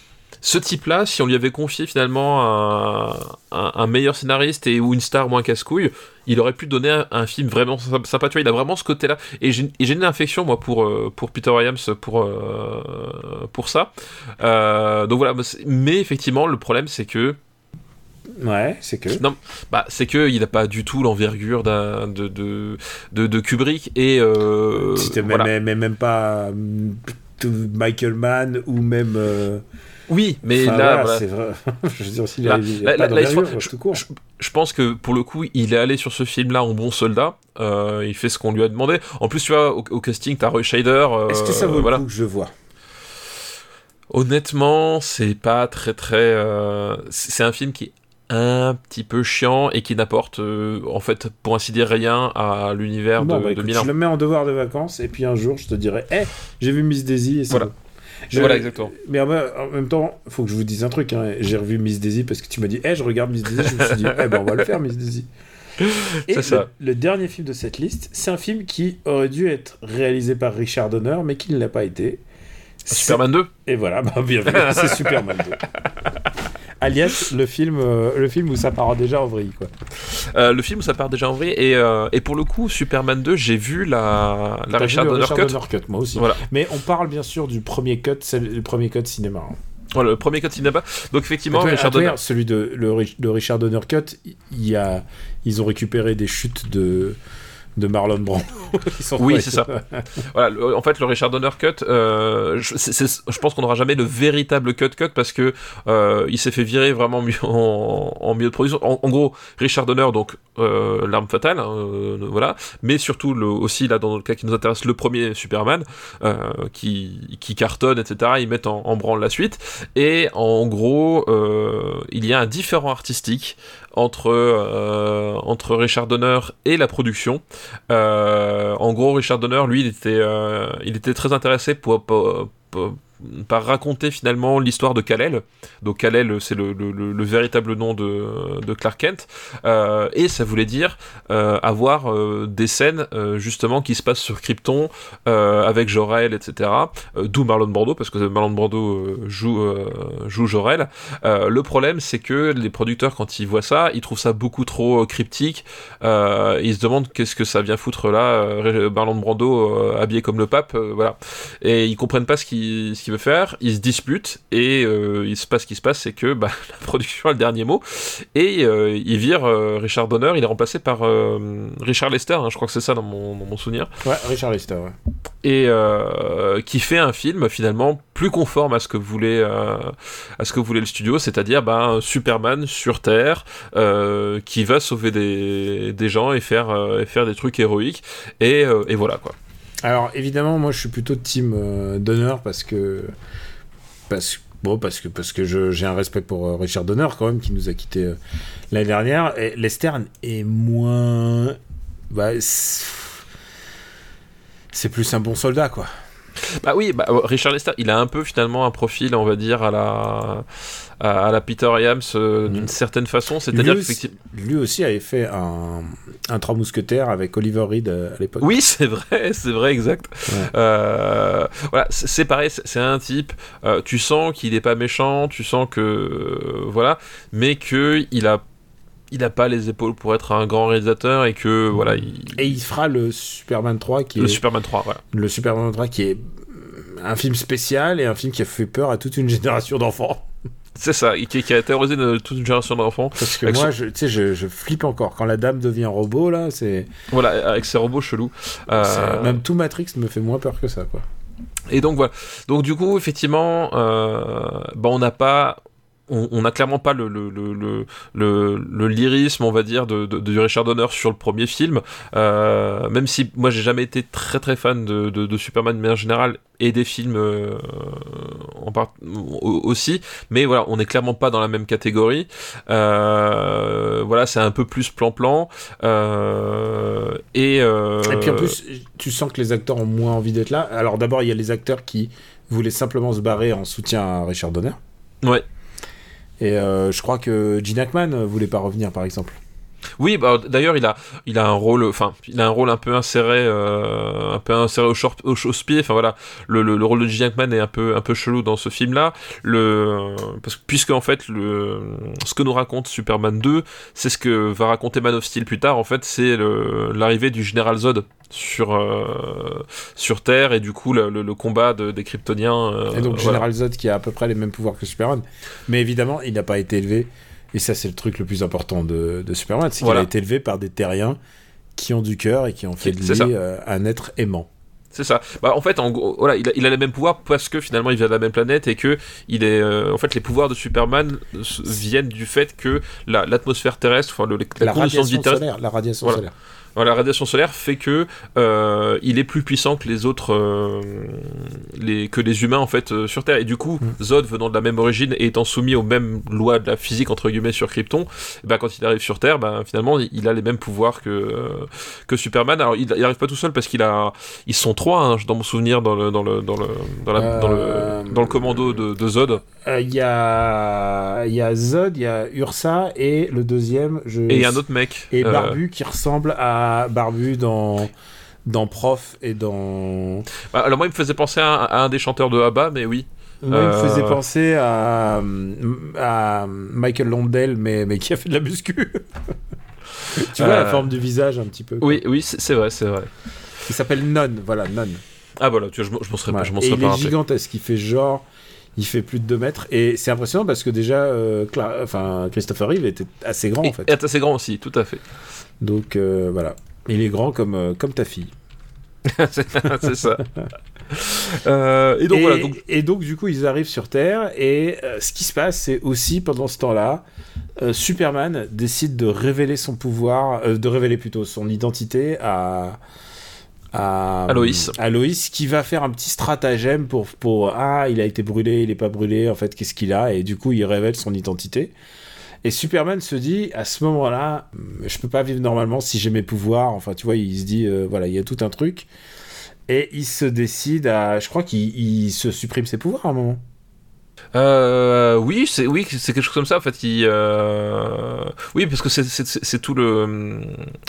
ce type-là, si on lui avait confié finalement un, un, un, meilleur scénariste et ou une star moins casse-couille, il aurait pu donner un, un, film vraiment sympa. Tu vois, il a vraiment ce côté-là. Et j'ai une infection, moi, pour, euh, pour Peter Williams, pour, euh, pour ça. Euh, donc voilà, mais effectivement, le problème, c'est que Ouais, c'est que. Non, bah, c'est que il n'a pas du tout l'envergure de, de, de, de, Kubrick et. Euh, voilà. même, pas Michael Mann ou même. Euh... Oui, mais enfin, là, voilà, vrai. je veux dire pense que pour le coup, il est allé sur ce film-là en bon soldat. Euh, il fait ce qu'on lui a demandé. En plus, tu vois, au, au casting, t'as Roy Scheider. Euh, Est-ce que ça vaut voilà. le coup que je vois? Honnêtement, c'est pas très très. Euh, c'est un film qui est un petit peu chiant et qui n'apporte euh, en fait pour ainsi dire rien à l'univers de, bah, de écoute, Milan. Je le mets en devoir de vacances et puis un jour je te dirai hé, hey, j'ai vu Miss Daisy et c'est voilà. bon. Je... Voilà, exactement. Mais en même temps, il faut que je vous dise un truc. Hein. J'ai revu Miss Daisy parce que tu m'as dit, hé, hey, je regarde Miss Daisy. je me suis dit, eh ben, on va le faire, Miss Daisy. Et le, ça. le, dernier film de cette liste, c'est un film qui aurait dû être réalisé par Richard Donner, mais qui ne l'a pas été. Superman 2 Et voilà, bah, bienvenue, c'est Superman 2. Alias, le film, euh, le film où ça part déjà en vrille, quoi. Euh, le film où ça part déjà en vrille, et, euh, et pour le coup, Superman 2, j'ai vu la, la Richard, vu Donner, Richard cut. Donner cut. Moi aussi. Voilà. Mais on parle bien sûr du premier cut, c'est le premier cut cinéma. Hein. Voilà, le premier cut cinéma. Donc effectivement, Attends, Richard Donner. Celui de le, le, Richard Donner cut, il y a, ils ont récupéré des chutes de de Marlon Brando. oui, c'est ça. voilà, le, en fait, le Richard Donner cut, euh, je, c est, c est, je, pense qu'on n'aura jamais le véritable cut cut parce que euh, il s'est fait virer vraiment mieux en, en, milieu de production. En, en, gros, Richard Donner, donc euh, l'arme fatale, hein, voilà, mais surtout le, aussi là dans le cas qui nous intéresse, le premier Superman euh, qui, qui cartonne, etc. Ils mettent en, en branle la suite et en gros, euh, il y a un différent artistique entre euh, entre Richard Donner et la production. Euh, en gros, Richard Donner, lui, il était euh, il était très intéressé pour par raconter finalement l'histoire de Kal-El. Donc Kal-El, c'est le, le, le, véritable nom de, de Clark Kent, euh, et ça voulait dire euh, avoir euh, des scènes justement qui se passent sur Krypton avec Jor-El, etc. D'où Marlon Brando, parce que Marlon Brando joue joue Jor-El. le problème, c'est que les producteurs, quand ils voient ça, ils trouvent ça beaucoup trop cryptique. ils se demandent qu'est-ce que ça vient foutre là, Marlon Brando habillé comme le pape, voilà. Et ils comprennent pas ce qui, ce qui qu'il veut faire, ils se disputent et euh, il se passe ce qui se passe, c'est que bah, la production a le dernier mot et euh, il vire euh, Richard Donner, il est remplacé par Richard Lester, hein, je crois que c'est ça dans mon, dans mon souvenir, Ouais, Richard Lester, ouais. et qui fait un film finalement plus conforme à ce que voulait à ce que voulait le studio, c'est-à-dire bah, un Superman sur Terre qui va sauver des, des gens et faire et faire des trucs héroïques et, et voilà quoi. Alors évidemment, moi je suis plutôt team euh, Donner parce que parce bon parce que j'ai un respect pour euh, Richard Donner quand même qui nous a quitté euh, l'année dernière. Et Lester est moins bah, c'est plus un bon soldat quoi. Bah oui, bah, Richard Lester, il a un peu finalement un profil, on va dire, à la, à, la Peter Iams euh, d'une Mm. certaine façon. C'est-à-dire lui, lui aussi avait fait un, un Trois Mousquetaires avec Oliver Reed euh, à l'époque. Oui, c'est vrai, c'est vrai, exact. Ouais. Euh, voilà, c'est pareil, c'est un type. tu sens qu'il est pas méchant, tu sens que voilà, mais que il a, il a pas les épaules pour être un grand réalisateur et que voilà, il, Et il fera le Superman 3 qui le est Superman 3, voilà. le Superman 3 qui est un film spécial et un film qui a fait peur à toute une génération d'enfants. C'est ça, qui, qui a terrorisé de- toute une génération d'enfants. Parce que Avec moi, son- je, tu sais, je, je flippe encore. Quand la dame devient robot, là, c'est. Voilà, avec ses robots chelous. Euh, Même tout Matrix me fait moins peur que ça, quoi. Et donc voilà. Donc du coup, effectivement, euh, bah, on n'a pas. On n'a clairement pas le, le, le, le, lyrisme, on va dire, de, de, de Richard Donner sur le premier film. Euh, même si moi, j'ai jamais été très très fan de, de, Superman de manière générale et des films euh, en part, au- aussi. Mais voilà, on n'est clairement pas dans la même catégorie. Euh, voilà, c'est un peu plus plan-plan. Et, Et puis en plus, tu sens que les acteurs ont moins envie d'être là. Alors d'abord, il y a les acteurs qui voulaient simplement se barrer en soutien à Richard Donner. Ouais. Et euh, je crois que Gene Hackman voulait pas revenir, par exemple. Oui, bah, d'ailleurs, il a, il a un rôle, enfin, il a un rôle un peu inséré, euh, un peu inséré au, short, au chausse-pied. Enfin voilà, le, le, le rôle de Gene Hackman est un peu, un peu chelou dans ce film-là. Le, parce que puisque en fait, le, ce que nous raconte Superman 2, c'est ce que va raconter Man of Steel plus tard. En fait, c'est l'arrivée du général Zod sur, euh, sur Terre et du coup le, le- combat de- des Kryptoniens. euh, Et donc voilà. General Zod qui a à peu près les mêmes pouvoirs que Superman. Mais évidemment, il n'a pas été élevé. Et ça, c'est le truc le plus important de, de Superman, c'est qu'il a été élevé par des terriens qui ont du cœur et qui ont fait de lui euh, un être aimant. C'est ça. Bah, en fait, en gros, voilà, il a, il a les mêmes pouvoirs parce que finalement il vient de la même planète et que il est, euh, en fait, les pouvoirs de Superman viennent du fait que la- l'atmosphère terrestre, enfin, le, la, La condition de solaire. La radiation Voilà. solaire. La radiation solaire fait que euh, il est plus puissant que les autres, euh, les, que les humains en fait euh, sur Terre. Et du coup, Mm. Zod venant de la même origine et étant soumis aux mêmes lois de la physique entre guillemets sur Krypton, bah, quand il arrive sur Terre, bah, finalement, il, a les mêmes pouvoirs que que Superman. Alors, il, il arrive pas tout seul parce qu'il a, ils sont trois hein, dans mon souvenir dans le dans le dans le dans, la- dans le dans le commando de, de Zod. Il y, a... il y a Zod, il y a Ursa et le deuxième. Je... Et il y a un autre mec. Et Barbu qui ressemble à Barbu dans, dans Prof et dans. bah, alors moi, il me faisait penser à, un- à un des chanteurs de ABBA, mais oui. Moi, il me Euh, faisait penser à, à Michael Londell, mais, mais qui a fait de la muscu. tu vois la Euh, forme du visage un petit peu. quoi. Oui, oui, c'est vrai, c'est vrai. Il s'appelle Non, voilà, Non. Ah voilà, tu vois, je, m'en- je m'en serais, pas- Voilà. je m'en Et serais il pas est gigantesque, il fait genre. Il fait plus de 2 mètres. Et c'est impressionnant parce que déjà, euh, enfin, Christopher Reeve était assez grand en fait. Et est assez grand aussi, tout à fait. Donc euh, voilà. Il est grand comme, euh, comme ta fille. c'est ça. Euh, et donc et, voilà, donc, et donc, du coup, ils arrivent sur Terre. Et ce qui se passe, c'est aussi pendant ce temps-là, Superman décide de révéler son pouvoir, de révéler plutôt son identité à. À, À Loïs. à Loïs, qui va faire un petit stratagème pour, pour ah il a été brûlé il est pas brûlé en fait qu'est-ce qu'il a? Et du coup il révèle son identité et Superman se dit à ce moment-là je peux pas vivre normalement si j'ai mes pouvoirs enfin tu vois il se dit euh, voilà il y a tout un truc et il se décide à. Je crois qu'il il se supprime ses pouvoirs à un moment. Euh, oui, c'est oui, c'est quelque chose comme ça. En fait, il, euh, oui, parce que c'est c'est- c'est- c'est tout le,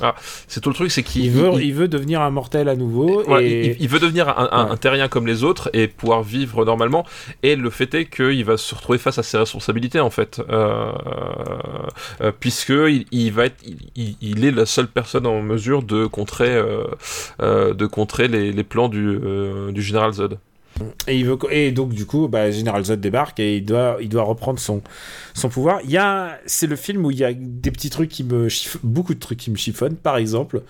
ah, c'est tout le truc, c'est qu'il Il veut, il- il veut devenir un mortel à nouveau. Et... il, il veut devenir un, un- Ouais. un terrien comme les autres et pouvoir vivre normalement. Et le fait est qu'il va se retrouver face à ses responsabilités en fait, euh, euh, puisque il, il va être, il, est la seule personne en mesure de contrer, euh, euh, de contrer les, les plans du, du général Zod. Et, il veut, et donc, du coup, bah, Général Zod débarque et il doit, il doit reprendre son, son pouvoir. Il y a, c'est le film où il y a des petits trucs qui me chiffonnent, beaucoup de trucs qui me chiffonnent. Par exemple,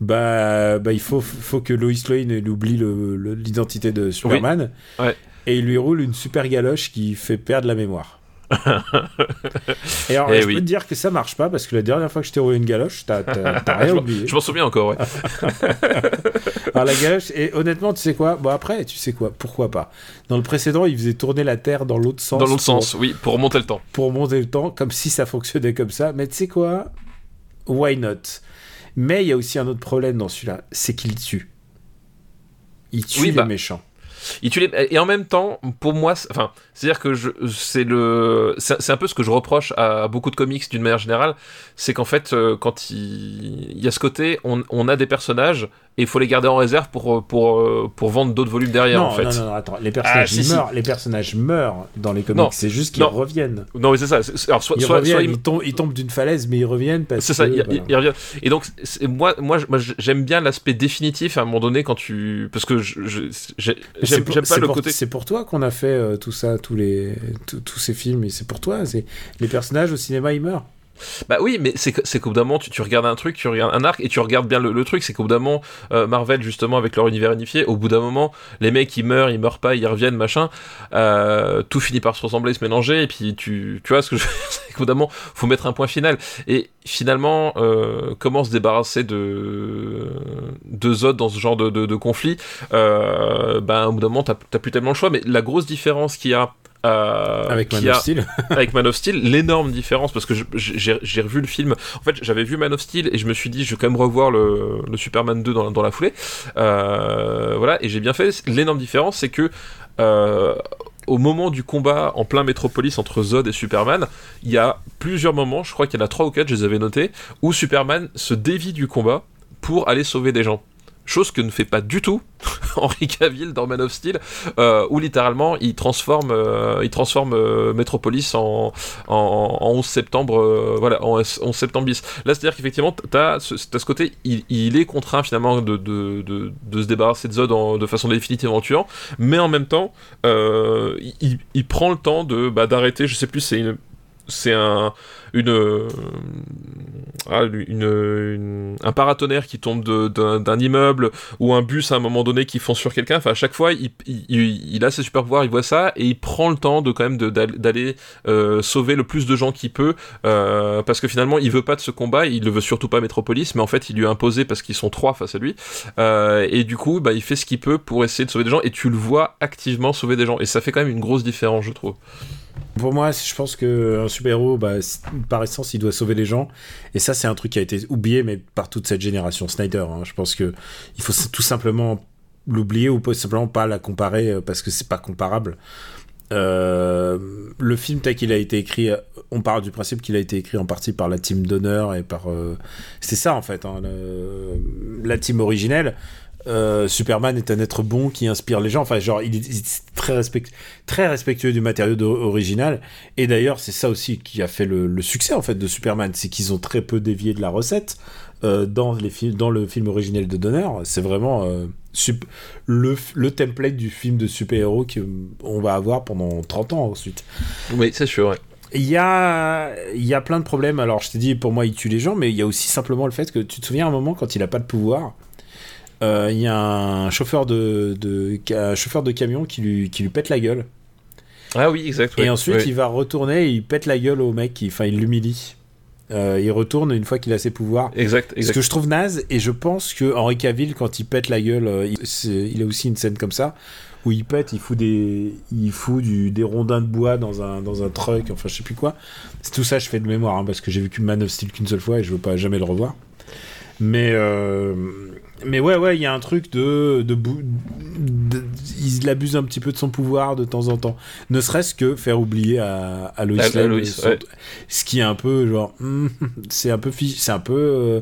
bah, bah il faut, faut que Lois Lane oublie le- le- l'identité de Superman. Ouais. Et il lui roule une super galoche qui fait perdre la mémoire. et alors, Eh je oui. peux te dire que ça marche pas parce que la dernière fois que je t'ai roulé une galoche, t'as rien je oublié. je m'en souviens encore, ouais. Alors la galoche, et honnêtement, tu sais quoi? Bon après, tu sais quoi? Pourquoi pas? Dans le précédent, il faisait tourner la Terre dans l'autre sens. Dans l'autre sens, oui, pour remonter le temps. Pour monter le temps, comme si ça fonctionnait comme ça. Mais tu sais quoi? Why not? Mais il y a aussi un autre problème dans celui-là, c'est qu'il tue. Il tue Oui, les bah, méchants. Et en même temps, pour moi, enfin, c'est-à-dire que c'est le, c'est un peu ce que je reproche à beaucoup de comics d'une manière générale, c'est qu'en fait, euh, quand il, y a ce côté, on a des personnages et il faut les garder en réserve pour pour euh, pour vendre d'autres volumes derrière, non, en fait. non, non, non, attends, les personnages si, ils si. meurent, les personnages meurent dans les comics, Non. c'est juste qu'ils reviennent. Non, mais c'est ça. c'est- Alors, soit, Ils soit, reviennent, soit ils, il- tombent, ils tombent d'une falaise, mais ils reviennent parce C'est ça, que, il, voilà. il- il revient. Et donc, c'est- moi, moi, j'aime bien l'aspect définitif à un moment donné quand tu. Parce que C'est j'aime pas c'est le pour- côté. C'est pour toi qu'on a fait euh, tout ça, tous les, tous- ces films, et c'est pour toi. C'est les personnages au cinéma, ils meurent. Bah oui, mais c'est qu'au bout d'un moment, tu, regardes un truc, tu regardes un arc, et tu regardes bien le, truc. C'est qu'au bout d'un moment, euh, Marvel, justement, avec leur univers unifié, au bout d'un moment, les mecs, ils meurent, ils meurent pas, ils reviennent, machin. euh, tout finit par se ressembler, se mélanger, et puis tu, tu vois ce que je veux dire? C'est qu'au bout d'un moment, faut mettre un point final. Et finalement, euh, comment se débarrasser de, de Zod dans ce genre de, de, conflit? Ben, au bout d'un moment, t'as plus tellement le choix. Mais la grosse différence qu'il y a. euh, Avec Man a- of Steel. avec Man of Steel, l'énorme différence, parce que j'ai revu le film, en fait j'avais vu Man of Steel et je me suis dit je vais quand même revoir le, le Superman 2 dans, dans la foulée, Euh, voilà, et j'ai bien fait, l'énorme différence c'est que euh, au moment du combat en plein métropolis entre Zod et Superman, il y a plusieurs moments, je crois qu'il y en a trois ou quatre, je les avais notés, où Superman se dévie du combat pour aller sauver des gens. Chose que ne fait pas du tout Henry Cavill dans Man of Steel, euh, où littéralement il transforme, euh, euh, Metropolis en, en, en 11 septembre, voilà, en 11 septembre bis. Là, c'est-à-dire qu'effectivement, ce, t'as ce côté, il, est contraint finalement de, se débarrasser de Zod de façon définitive en tuant, mais en même temps, il, il prend le temps de bah, d'arrêter, je sais plus, c'est une c'est un une, euh, ah, une, un paratonnerre qui tombe d'un immeuble ou un bus à un moment donné qui fonce sur quelqu'un. Enfin, à chaque fois, il, a ses super pouvoirs, il voit ça et il prend le temps de quand même d'aller euh, sauver le plus de gens qu'il peut euh, parce que finalement, il veut pas de ce combat, il le veut surtout pas Metropolis, mais en fait, il lui a imposé parce qu'ils sont trois face à lui et du coup, bah, il fait ce qu'il peut pour essayer de sauver des gens et tu le vois activement sauver des gens et ça fait quand même une grosse différence, je trouve. Pour moi, je pense qu'un super-héros, bah, par essence, il doit sauver les gens. Et ça, c'est un truc qui a été oublié, mais par toute cette génération Snyder. hein. Je pense que il faut tout simplement l'oublier ou simplement pas la comparer euh, parce que c'est pas comparable. Euh, le film tel qu'il a été écrit, euh, on part du principe qu'il a été écrit en partie par la team d'honneur et par. euh, c'est ça en fait, hein, la team originelle. Euh, Superman est un être bon qui inspire les gens. Enfin, genre, il est, très, respect- très respectueux du matériau original. Et d'ailleurs, c'est ça aussi qui a fait le, le succès en fait de Superman, c'est qu'ils ont très peu dévié de la recette euh, dans les films, dans le film originel de Donner. C'est vraiment euh, le, template du film de super-héros qu'on va avoir pendant 30 ans ensuite. Oui, c'est sûr. ouais. Il y a, il y a plein de problèmes. Alors, je t'ai dit, pour moi, il tue les gens, mais il y a aussi simplement le fait que tu te souviens un moment quand il a pas de pouvoir, euh, il y a un chauffeur de, chauffeur de camion qui lui, qui lui pète la gueule. Ah oui, exact. Et ensuite, il va retourner et il pète la gueule au mec, qui- enfin, il l'humilie. Euh, il retourne une fois qu'il a ses pouvoirs. Exact, Ce exact. que je trouve naze, et je pense que Henri Cavill, quand il pète la gueule, euh, il, a aussi une scène comme ça, où il pète, il fout des, il fout du, des rondins de bois dans un, dans un truck, enfin je sais plus quoi. C'est tout ça, je fais de mémoire, hein, parce que j'ai vu Man of Steel qu'une seule fois et je veux pas jamais le revoir. Mais, euh, mais ouais, ouais, il y a un truc de, de, bou- de- il abuse un petit peu de son pouvoir de temps en temps. Ne serait-ce que faire oublier à, à Lois Lane ouais. ce qui est un peu genre, hmm, c'est un peu, c'est un peu euh,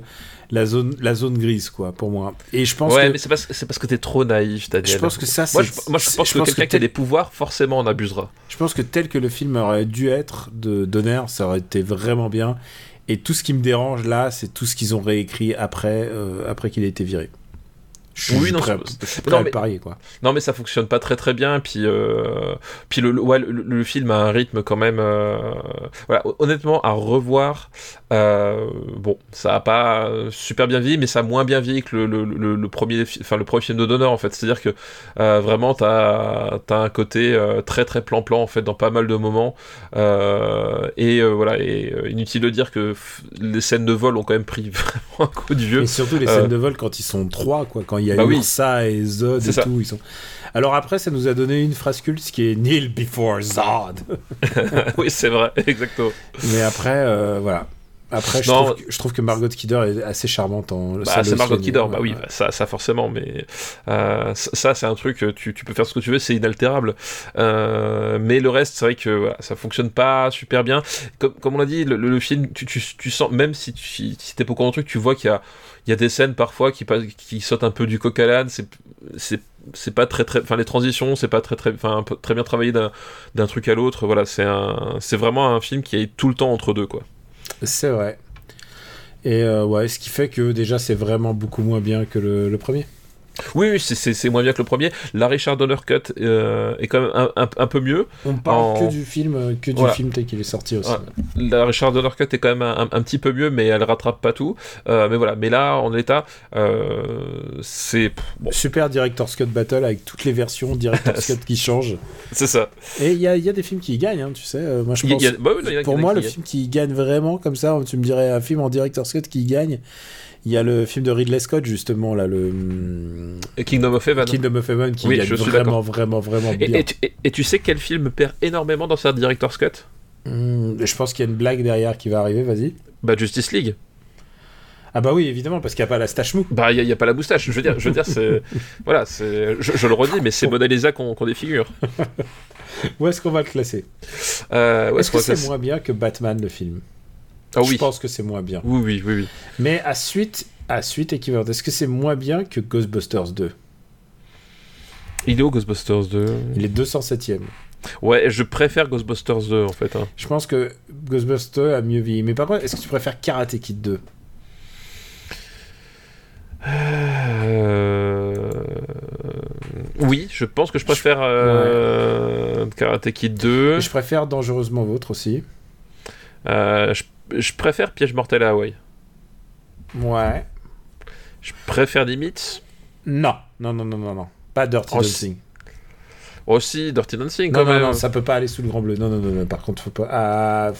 la zone, la zone grise quoi pour moi. Et je pense ouais, que, mais c'est parce, que t'es trop naïf, Daniel. je pense que ça, Moi, je, moi, je pense je que quelqu'un que qui a tel- des pouvoirs, forcément, en abusera. je pense que tel que le film aurait dû être de Donner, ça aurait été vraiment bien. Et tout ce qui me dérange là, c'est tout ce qu'ils ont réécrit après, euh, après qu'il ait été viré. Je suis Oui, non, prêt, à- c'est- je suis prêt non, à mais- parier, quoi. Non, mais ça fonctionne pas très très bien. Puis, euh, puis le, le- ouais, le, le film a un rythme quand même. euh, voilà, honnêtement, à revoir, euh, bon, ça a pas super bien vieilli, mais ça a moins bien vieilli que le, le, le- le premier, fi- enfin le premier film de Donner en fait. C'est-à-dire que euh, vraiment, t'as as un côté euh, très très plan-plan en fait dans pas mal de moments. Et voilà, et inutile de dire que les scènes de vol ont quand même pris vraiment un coup de vieux. Et surtout les scènes de vol quand ils sont trois, quoi. Quand il y a Bah oui. Ursa et Zod et ça. tout, ils sont. Alors après, ça nous a donné une phrase culte qui est Kneel before Zod. oui, c'est vrai, exactement. Mais après, voilà. Après, je, Non. trouve que, je trouve que Margot Kidder est assez charmante en. Bah, c'est Margot Kidder, ouais, bah oui, ouais. bah, ça, ça forcément, mais euh, ça, c'est un truc, tu, tu peux faire ce que tu veux, c'est inaltérable. Euh, mais le reste, c'est vrai que voilà, ça fonctionne pas super bien. Comme, comme on l'a dit, le, le- le film, tu, tu, tu sens, même si tu si, si t'es pas au courant du truc, tu vois qu'il y a, il y a des scènes parfois qui, passent- qui sautent un peu du coq à l'âne, c'est pas très très enfin les transitions c'est pas très très enfin très bien travaillé d'un d'un truc à l'autre voilà c'est un c'est vraiment un film qui est tout le temps entre deux quoi C'est vrai. Et euh, ouais, ce qui fait que déjà, c'est vraiment beaucoup moins bien que le, le premier. Oui, oui c'est- moins bien que le premier la Richard Donner cut euh, est quand même un, un- un peu mieux On parle En- que du film, euh, que du Voilà. film tel qu'il est sorti aussi. Ouais. la Richard Donner Cut est quand même un, petit peu mieux, mais elle rattrape pas tout. Euh, mais voilà, mais là, en l'état, euh, c'est bon, Super Director's Cut Battle avec toutes les versions Director's Cut qui changent. c'est ça. Et il y a, il y a des films qui y gagnent, hein, tu sais. moi, je pense. il y a- bah oui, pour moi, le film qui gagne vraiment comme ça, tu me dirais un film en Director's Cut qui gagne. Il y a le film de Ridley Scott, justement, là, le Et Kingdom of Heaven. Kingdom of Heaven, qui Oui, suis vraiment, vraiment, vraiment bien. et tu, et- et tu sais quel film perd énormément dans sa Director's Cut Hum, je pense qu'il y a une blague derrière qui va arriver, vas-y. Bah Justice League. Ah bah oui, évidemment, parce qu'il n'y a pas la stache mou. Bah il y, a pas la moustache. Je veux dire, je veux dire, c'est voilà, c'est je, je le redis, mais c'est Mona Lisa qu'on qu'on défigure. Où est-ce qu'on va le classer? Euh, Est-ce que c'est moins bien que Batman, le film? Ah Je oui. pense que c'est moins bien. Oui, oui, oui, oui. Mais à suite, à suite équivalente, est-ce que c'est moins bien que Ghostbusters 2 Il est où Ghostbusters 2 Il est 207ème. Ouais, je préfère Ghostbusters 2 en fait. hein. Je pense que Ghostbusters a mieux vieilli. Mais par contre, est-ce que tu préfères Karate Kid 2 Euh... Oui, je pense que je préfère euh, Karate Kid 2. Et Je préfère Dangereusement Vôtre aussi. Euh, je, je préfère Piège mortel à Hawaï. Ouais. Je préfère Limits. Non, non, non, non, non, non. Pas Dirty Oh, Dancing. Aussi Dirty Dancing Non, quand non, même. non, ça peut pas aller sous le grand bleu. Non, non, non, non. Par contre, faut pas. Ah,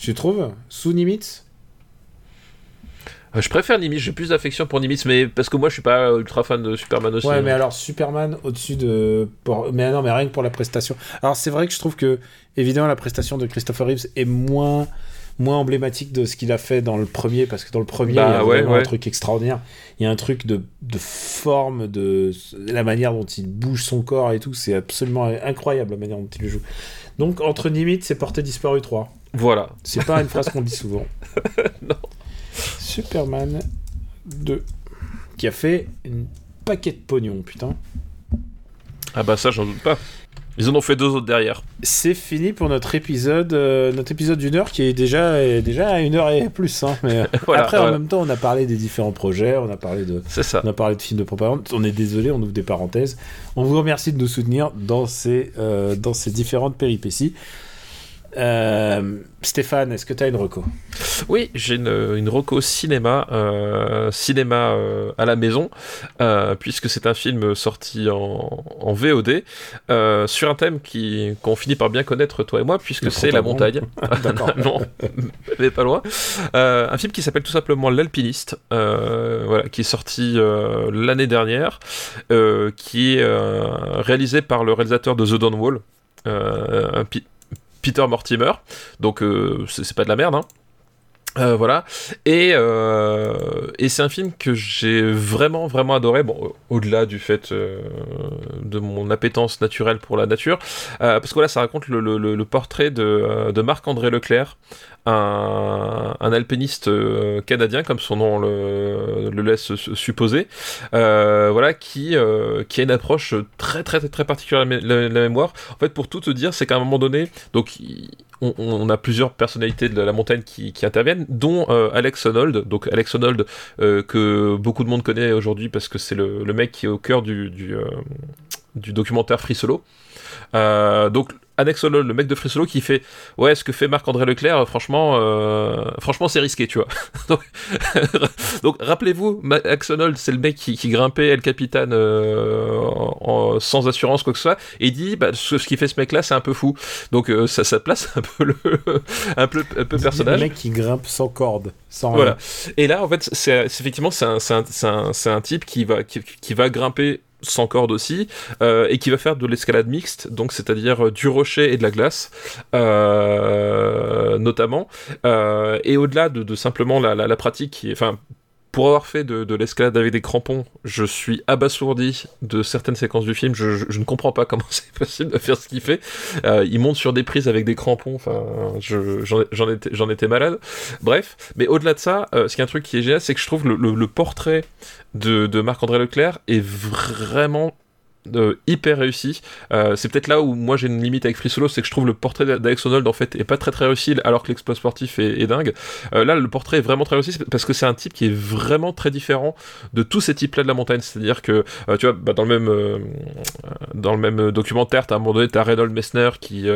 Tu trouves Sous Euh, Je préfère Nimitz, j'ai plus d'affection pour Nimitz, mais parce que moi je suis pas ultra fan de Superman aussi. Ouais, hein. mais alors Superman au-dessus de. pour- Mais non, mais rien que pour la prestation. Alors c'est vrai que je trouve que, évidemment, la prestation de Christopher Reeves est moins moins emblématique de ce qu'il a fait dans le premier, parce que dans le premier, Bah, il y a ouais, vraiment ouais. un truc extraordinaire. Il y a un truc de, de forme, de la manière dont il bouge son corps et tout, c'est absolument incroyable la manière dont il le joue. Donc, entre Nimitz et Portée disparue 3. Voilà. C'est pas une phrase qu'on dit souvent. Non. Superman 2. Qui a fait une paquet de pognon, putain. Ah bah ça j'en doute pas. Ils en ont fait deux autres derrière. C'est fini pour notre épisode, euh, notre épisode d'une heure qui est déjà, est déjà à une heure et plus. hein, mais euh, Voilà, après, en même temps, on a parlé des différents projets, on a parlé de, ça. on a parlé de films de propagande. On est désolé, on ouvre des parenthèses. On vous remercie de nous soutenir dans ces, euh, dans ces différentes péripéties. Euh, Stéphane, est-ce que tu as une reco? Oui, j'ai une, une reco cinéma, euh, cinéma euh, à la maison, puisque c'est un film sorti en, en VOD, sur un thème qui qu'on finit par bien connaître toi et moi, puisque c'est la montagne. D'accord. non, mais pas loin. Un film qui s'appelle tout simplement L'Alpiniste, voilà, qui est sorti l'année dernière, qui est réalisé par le réalisateur de The Dawn Wall, un Peter Mortimer. Donc euh, c'est pas de la merde, hein. Euh, voilà. Et, euh, et c'est un film que j'ai vraiment, vraiment adoré. Bon, au- au-delà du fait de mon appétence naturelle pour la nature. Parce que voilà, ça raconte le, portrait de Marc-André Leclerc, un, alpiniste canadien, comme son nom le, laisse supposer, voilà, qui, qui a une approche très très très particulière de la, mémoire. En fait, pour tout te dire, c'est qu'à un moment donné, donc on, a plusieurs personnalités de la montagne qui, interviennent, dont euh, Alex Honnold. Donc Alex Honnold, euh, que beaucoup de monde connaît aujourd'hui parce que c'est le, mec qui est au cœur du, euh, du documentaire Free Solo. donc Alex Honnold, le mec de Free Solo, qui fait ouais, ce que fait Marc-André Leclerc, euh, franchement, euh, franchement, c'est risqué, tu vois. donc, rappelez-vous, Honnold, c'est le mec qui, grimpait El Capitan euh, sans assurance quoi que ce soit, et dit bah, ce, ce qui fait ce mec-là, c'est un peu fou. Donc ça, ça place un peu le, un peu, un peu personnage. Le mec qui grimpe sans corde, sans. Voilà. Et là, en fait, c'est effectivement c'est un, un, un, type qui va qui va grimper sans corde aussi, euh, et qui va faire de l'escalade mixte, donc c'est-à-dire euh, du rocher et de la glace, euh, notamment. et au-delà de, simplement la, la, pratique, qui est, enfin, pour avoir fait de, l'escalade avec des crampons, je suis abasourdi de certaines séquences du film. Je, ne comprends pas comment c'est possible de faire ce qu'il fait. Euh, il monte sur des prises avec des crampons. Enfin, j'en étais, malade. Bref, mais au-delà de ça, euh, ce qui est un truc qui est génial, c'est que je trouve le, portrait de Marc-André Leclerc est vraiment hyper réussi. Euh, c'est peut-être là où moi j'ai une limite avec Free Solo, c'est que je trouve le portrait d'Alex Honnold en fait est pas très très réussi alors que l'exploit sportif est, dingue. Euh, là le portrait est vraiment très réussi parce que c'est un type qui est vraiment très différent de tous ces types là de la montagne. C'est-à-dire que euh, tu vois bah, dans le même dans le même documentaire, t'as à un moment donné t'as Reynold Messner qui,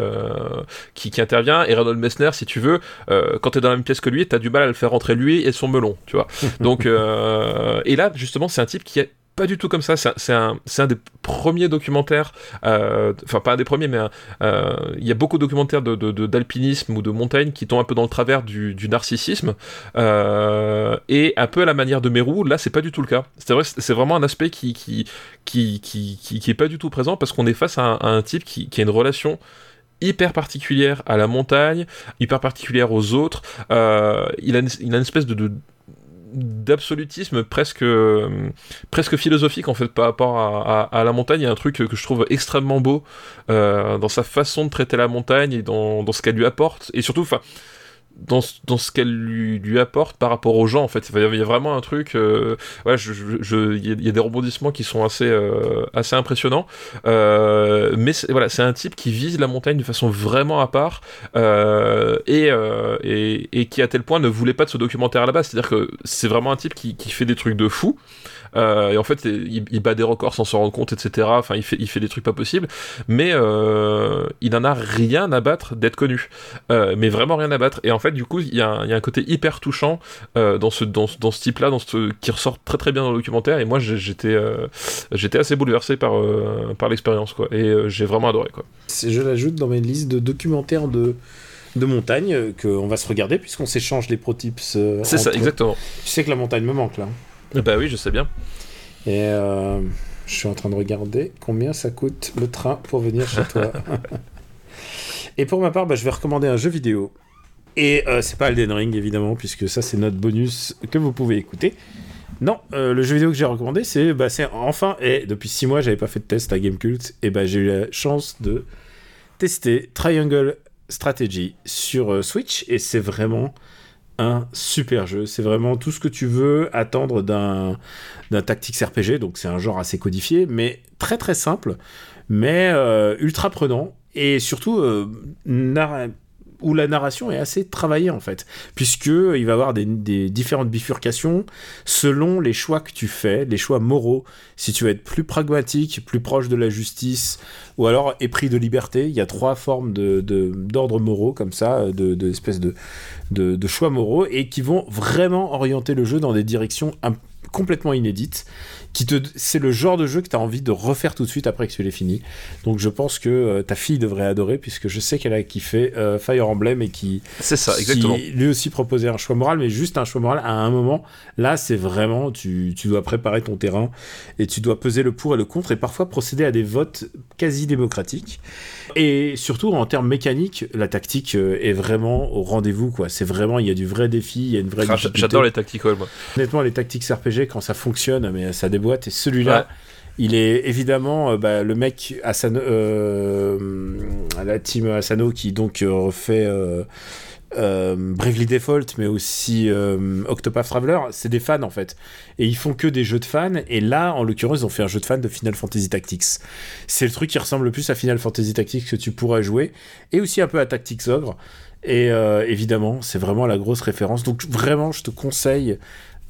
qui, qui intervient et Reynold Messner si tu veux quand t'es dans la même pièce que lui t'as du mal à le faire rentrer lui et son melon, tu vois. Donc et là justement c'est un type qui est pas du tout comme ça. C'est un, des premiers documentaires, euh, enfin pas un des premiers, mais euh, il y a beaucoup de documentaires d'alpinisme ou de montagne qui tombent un peu dans le travers du, narcissisme. Euh, et un peu à la manière de Mérou, là c'est pas du tout le cas. C'est vrai, vraiment un aspect qui qui, est pas du tout présent parce qu'on est face à un, type qui, a une relation hyper particulière à la montagne, hyper particulière aux autres. il a une espèce de, d'absolutisme presque euh, presque philosophique en fait par rapport à, la montagne. Il y a un truc que je trouve extrêmement beau euh, dans sa façon de traiter la montagne et dans, dans ce qu'elle lui apporte et surtout, enfin dans, dans ce qu'elle lui, lui, apporte par rapport aux gens en fait. Il y a vraiment un truc euh, ouais je, je, il y, a des rebondissements qui sont assez euh, assez impressionnants. Euh, mais voilà c'est un type qui vise la montagne de façon vraiment à part euh, et, euh, et, et, qui à tel point ne voulait pas de ce documentaire à la base. C'est à dire que c'est vraiment un type qui, qui fait des trucs de fou euh, et en fait, il, bat des records sans s'en rendre compte, etc. Enfin, il fait, il fait des trucs pas possibles, mais euh, il n'en a rien à battre d'être connu. Euh, mais vraiment rien à battre. Et en fait, du coup, il y, a un, côté hyper touchant dans ce, dans, dans ce type-là, dans ce, qui ressort très très bien dans le documentaire. Et moi, j'étais j'étais assez bouleversé par, par l'expérience, quoi. Et j'ai vraiment adoré, quoi. Je l'ajoute dans mes listes de documentaires de de montagne qu'on va se regarder puisqu'on s'échange les pro tips. c'est ça, exactement. Tu sais que la montagne me manque là. Bah oui, je sais bien. Et euh, je suis en train de regarder combien ça coûte le train pour venir chez toi. Et pour ma part, bah, je vais recommander un jeu vidéo. Et euh, c'est pas Elden Ring, évidemment, puisque ça, c'est notre bonus que vous pouvez écouter. Non, euh, le jeu vidéo que j'ai recommandé, c'est bah, enfin, et depuis 6 mois, j'avais pas fait de test à Gamecult, et bah, j'ai eu la chance de tester Triangle Strategy sur Switch, et c'est vraiment un super jeu. C'est vraiment tout ce que tu veux attendre d'un, Tactics RPG. Donc c'est un genre assez codifié, mais très très simple, mais euh, ultra prenant. Et surtout, euh, où la narration est assez travaillée en fait, puisque il va y avoir des, différentes bifurcations selon les choix que tu fais, les choix moraux. Si tu veux être plus pragmatique, plus proche de la justice, ou alors épris de liberté, il y a trois formes de, d'ordres moraux comme ça, de, de de, de, choix moraux, et qui vont vraiment orienter le jeu dans des directions complètement inédites qui te, c'est le genre de jeu que tu as envie de refaire tout de suite après que tu l'aies fini. Donc je pense que euh, ta fille devrait adorer puisque je sais qu'elle a kiffé euh, Fire Emblem et qui, c'est ça, exactement. lui aussi proposait un choix moral, mais juste un choix moral à un moment. Là, c'est vraiment, tu, tu dois préparer ton terrain et tu dois peser le pour et le contre et parfois procéder à des votes quasi démocratiques. Et surtout en termes mécaniques, la tactique euh, est vraiment au rendez-vous. quoi. C'est vraiment, il y a du vrai défi, il y a une vraie. Ah, j'adore les tactiques, moi. Honnêtement, les tactiques RPG quand ça fonctionne, mais ça débute et celui-là, il est évidemment euh, bah, le mec Asano, euh, la team Asano qui donc euh, refait euh, Bravely Default, mais aussi euh, Octopath Traveler, c'est des fans en fait. Et ils font que des jeux de fans. Et là, en l'occurrence, ils ont fait un jeu de fans de Final Fantasy Tactics. C'est le truc qui ressemble le plus à Final Fantasy Tactics que tu pourrais jouer. Et aussi un peu à Tactics Ogre. Et euh, évidemment, c'est vraiment la grosse référence. Donc vraiment, je te conseille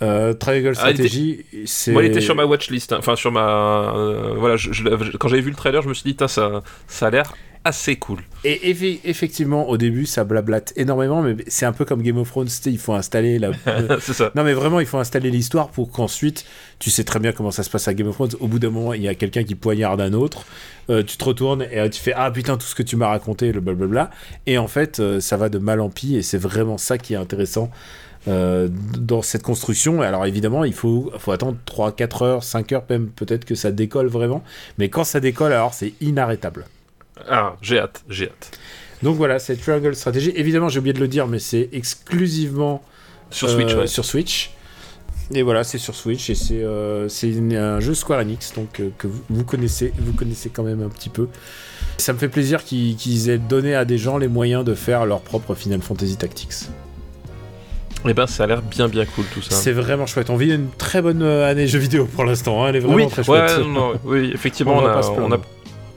euh, Triangle Ah, Strategy. c'est Moi, il était sur ma watchlist. hein. Enfin, sur ma. euh, voilà, je- je- quand j'avais vu le trailer, je me suis dit, ça, ça a l'air assez cool. Et effe- effectivement, au début, ça blablate énormément, mais c'est un peu comme Game of Thrones, il faut installer la... ça. Non, mais vraiment, il faut installer l'histoire pour qu'ensuite, tu sais très bien comment ça se passe à Game of Thrones. Au bout d'un moment, il y a quelqu'un qui poignarde un autre, euh, tu te retournes et euh, tu fais Ah putain, tout ce que tu m'as raconté, le blablabla. Et en fait, euh, ça va de mal en pis, et c'est vraiment ça qui est intéressant. Euh, dans cette construction, alors évidemment, il faut, faut attendre 3, 4 heures, 5 heures, même peut-être que ça décolle vraiment. Mais quand ça décolle, alors c'est inarrêtable. Ah, j'ai hâte, j'ai hâte. Donc voilà, c'est Triangle Strategy. Évidemment, j'ai oublié de le dire, mais c'est exclusivement Sur Switch, euh, ouais. sur Switch. Et voilà, c'est sur Switch et c'est euh, un jeu Square Enix, donc euh, que vous, vous connaissez, vous connaissez quand même un petit peu. Ça me fait plaisir qu'ils qu'ils aient donné à des gens les moyens de faire leur propre Final Fantasy Tactics. Eh ben, ça a l'air bien, bien cool tout ça. C'est vraiment chouette. On vit une très bonne euh, année jeux vidéo pour l'instant. hein. Elle est vraiment Oui, très chouette. non, oui, effectivement, On a,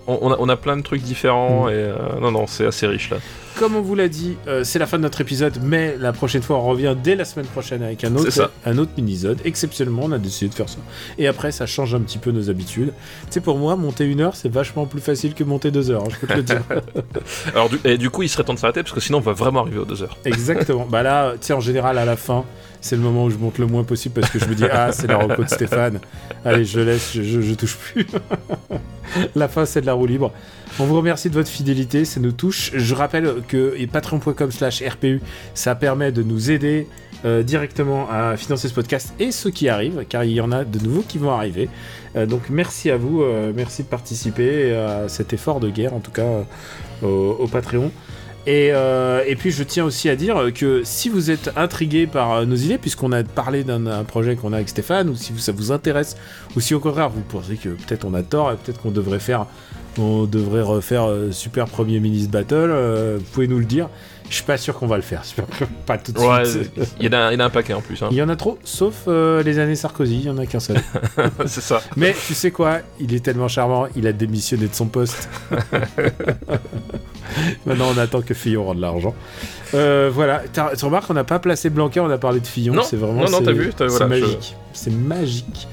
on a, on a plein de trucs différents Mm. et euh, non, non, c'est assez riche là. Comme on vous l'a dit, euh, c'est la fin de notre épisode, mais la prochaine fois, on revient dès la semaine prochaine avec un autre, un autre mini-sode. Exceptionnellement, on a décidé de faire ça. Et après, ça change un petit peu nos habitudes. Tu sais, pour moi, monter une heure, c'est vachement plus facile que monter deux heures, hein, je peux te le dire. Alors, du, et du coup, il serait temps de s'arrêter parce que sinon, on va vraiment arriver aux deux heures. Exactement. Bah là, tu sais, en général, à la fin, c'est le moment où je monte le moins possible parce que je me dis, ah, c'est la reco de Stéphane. Allez, je laisse, je, je- je touche plus. la fin, c'est de la roue libre. On vous remercie de votre fidélité, ça nous touche. Je rappelle que patreon.com slash RPU, ça permet de nous aider euh, directement à financer ce podcast et ceux qui arrivent, car il y en a de nouveaux qui vont arriver. Euh, donc merci à vous, euh, merci de participer à cet effort de guerre, en tout cas au, Patreon. Et, et puis je tiens aussi à dire que si vous êtes intrigué par nos idées, puisqu'on a parlé d'un un projet qu'on a avec Stéphane, ou si ça vous intéresse, ou si au contraire vous pensez que peut-être on a tort et peut-être qu'on devrait faire, on devrait refaire euh, Super Premier Ministre Battle, euh, vous pouvez nous le dire? Je suis pas sûr qu'on va le faire, Super- pas tout de Ouais, suite. il y, en a- un paquet en plus. hein. Il y en a trop, sauf euh, les années Sarkozy, il y en a qu'un seul. c'est ça. Mais tu sais quoi? Il est tellement charmant, il a démissionné de son poste. Maintenant, on attend que Fillon rende l'argent. Euh, voilà, tu remarques qu'on n'a pas placé Blanquer, on a parlé de Fillon. Non, c'est vraiment. non, non, c'est- t'as vu, C'est voilà, je- magique. C'est magique.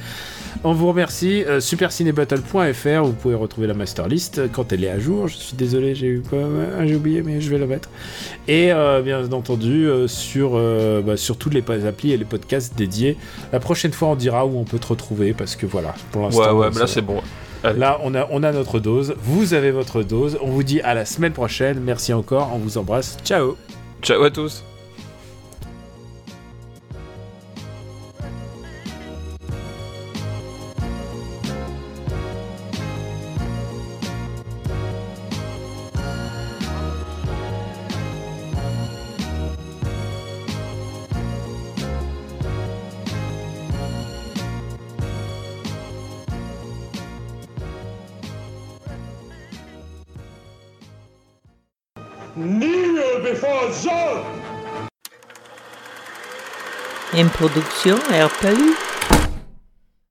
On vous remercie. Euh, supercinébattle.fr, vous pouvez retrouver la master list quand elle est à jour. Je suis désolé, j'ai eu Ah, J'ai oublié, mais je vais la mettre. Et euh, bien entendu, euh, sur, euh, bah, sur toutes les applis et les podcasts dédiés. La prochaine fois, on dira où on peut te retrouver parce que voilà, pour l'instant. ouais, là, c'est bon. Allez. Là, on a, on a notre dose. Vous avez votre dose. On vous dit à la semaine prochaine. Merci encore. On vous embrasse. Ciao. Ciao à tous. Une production RPU.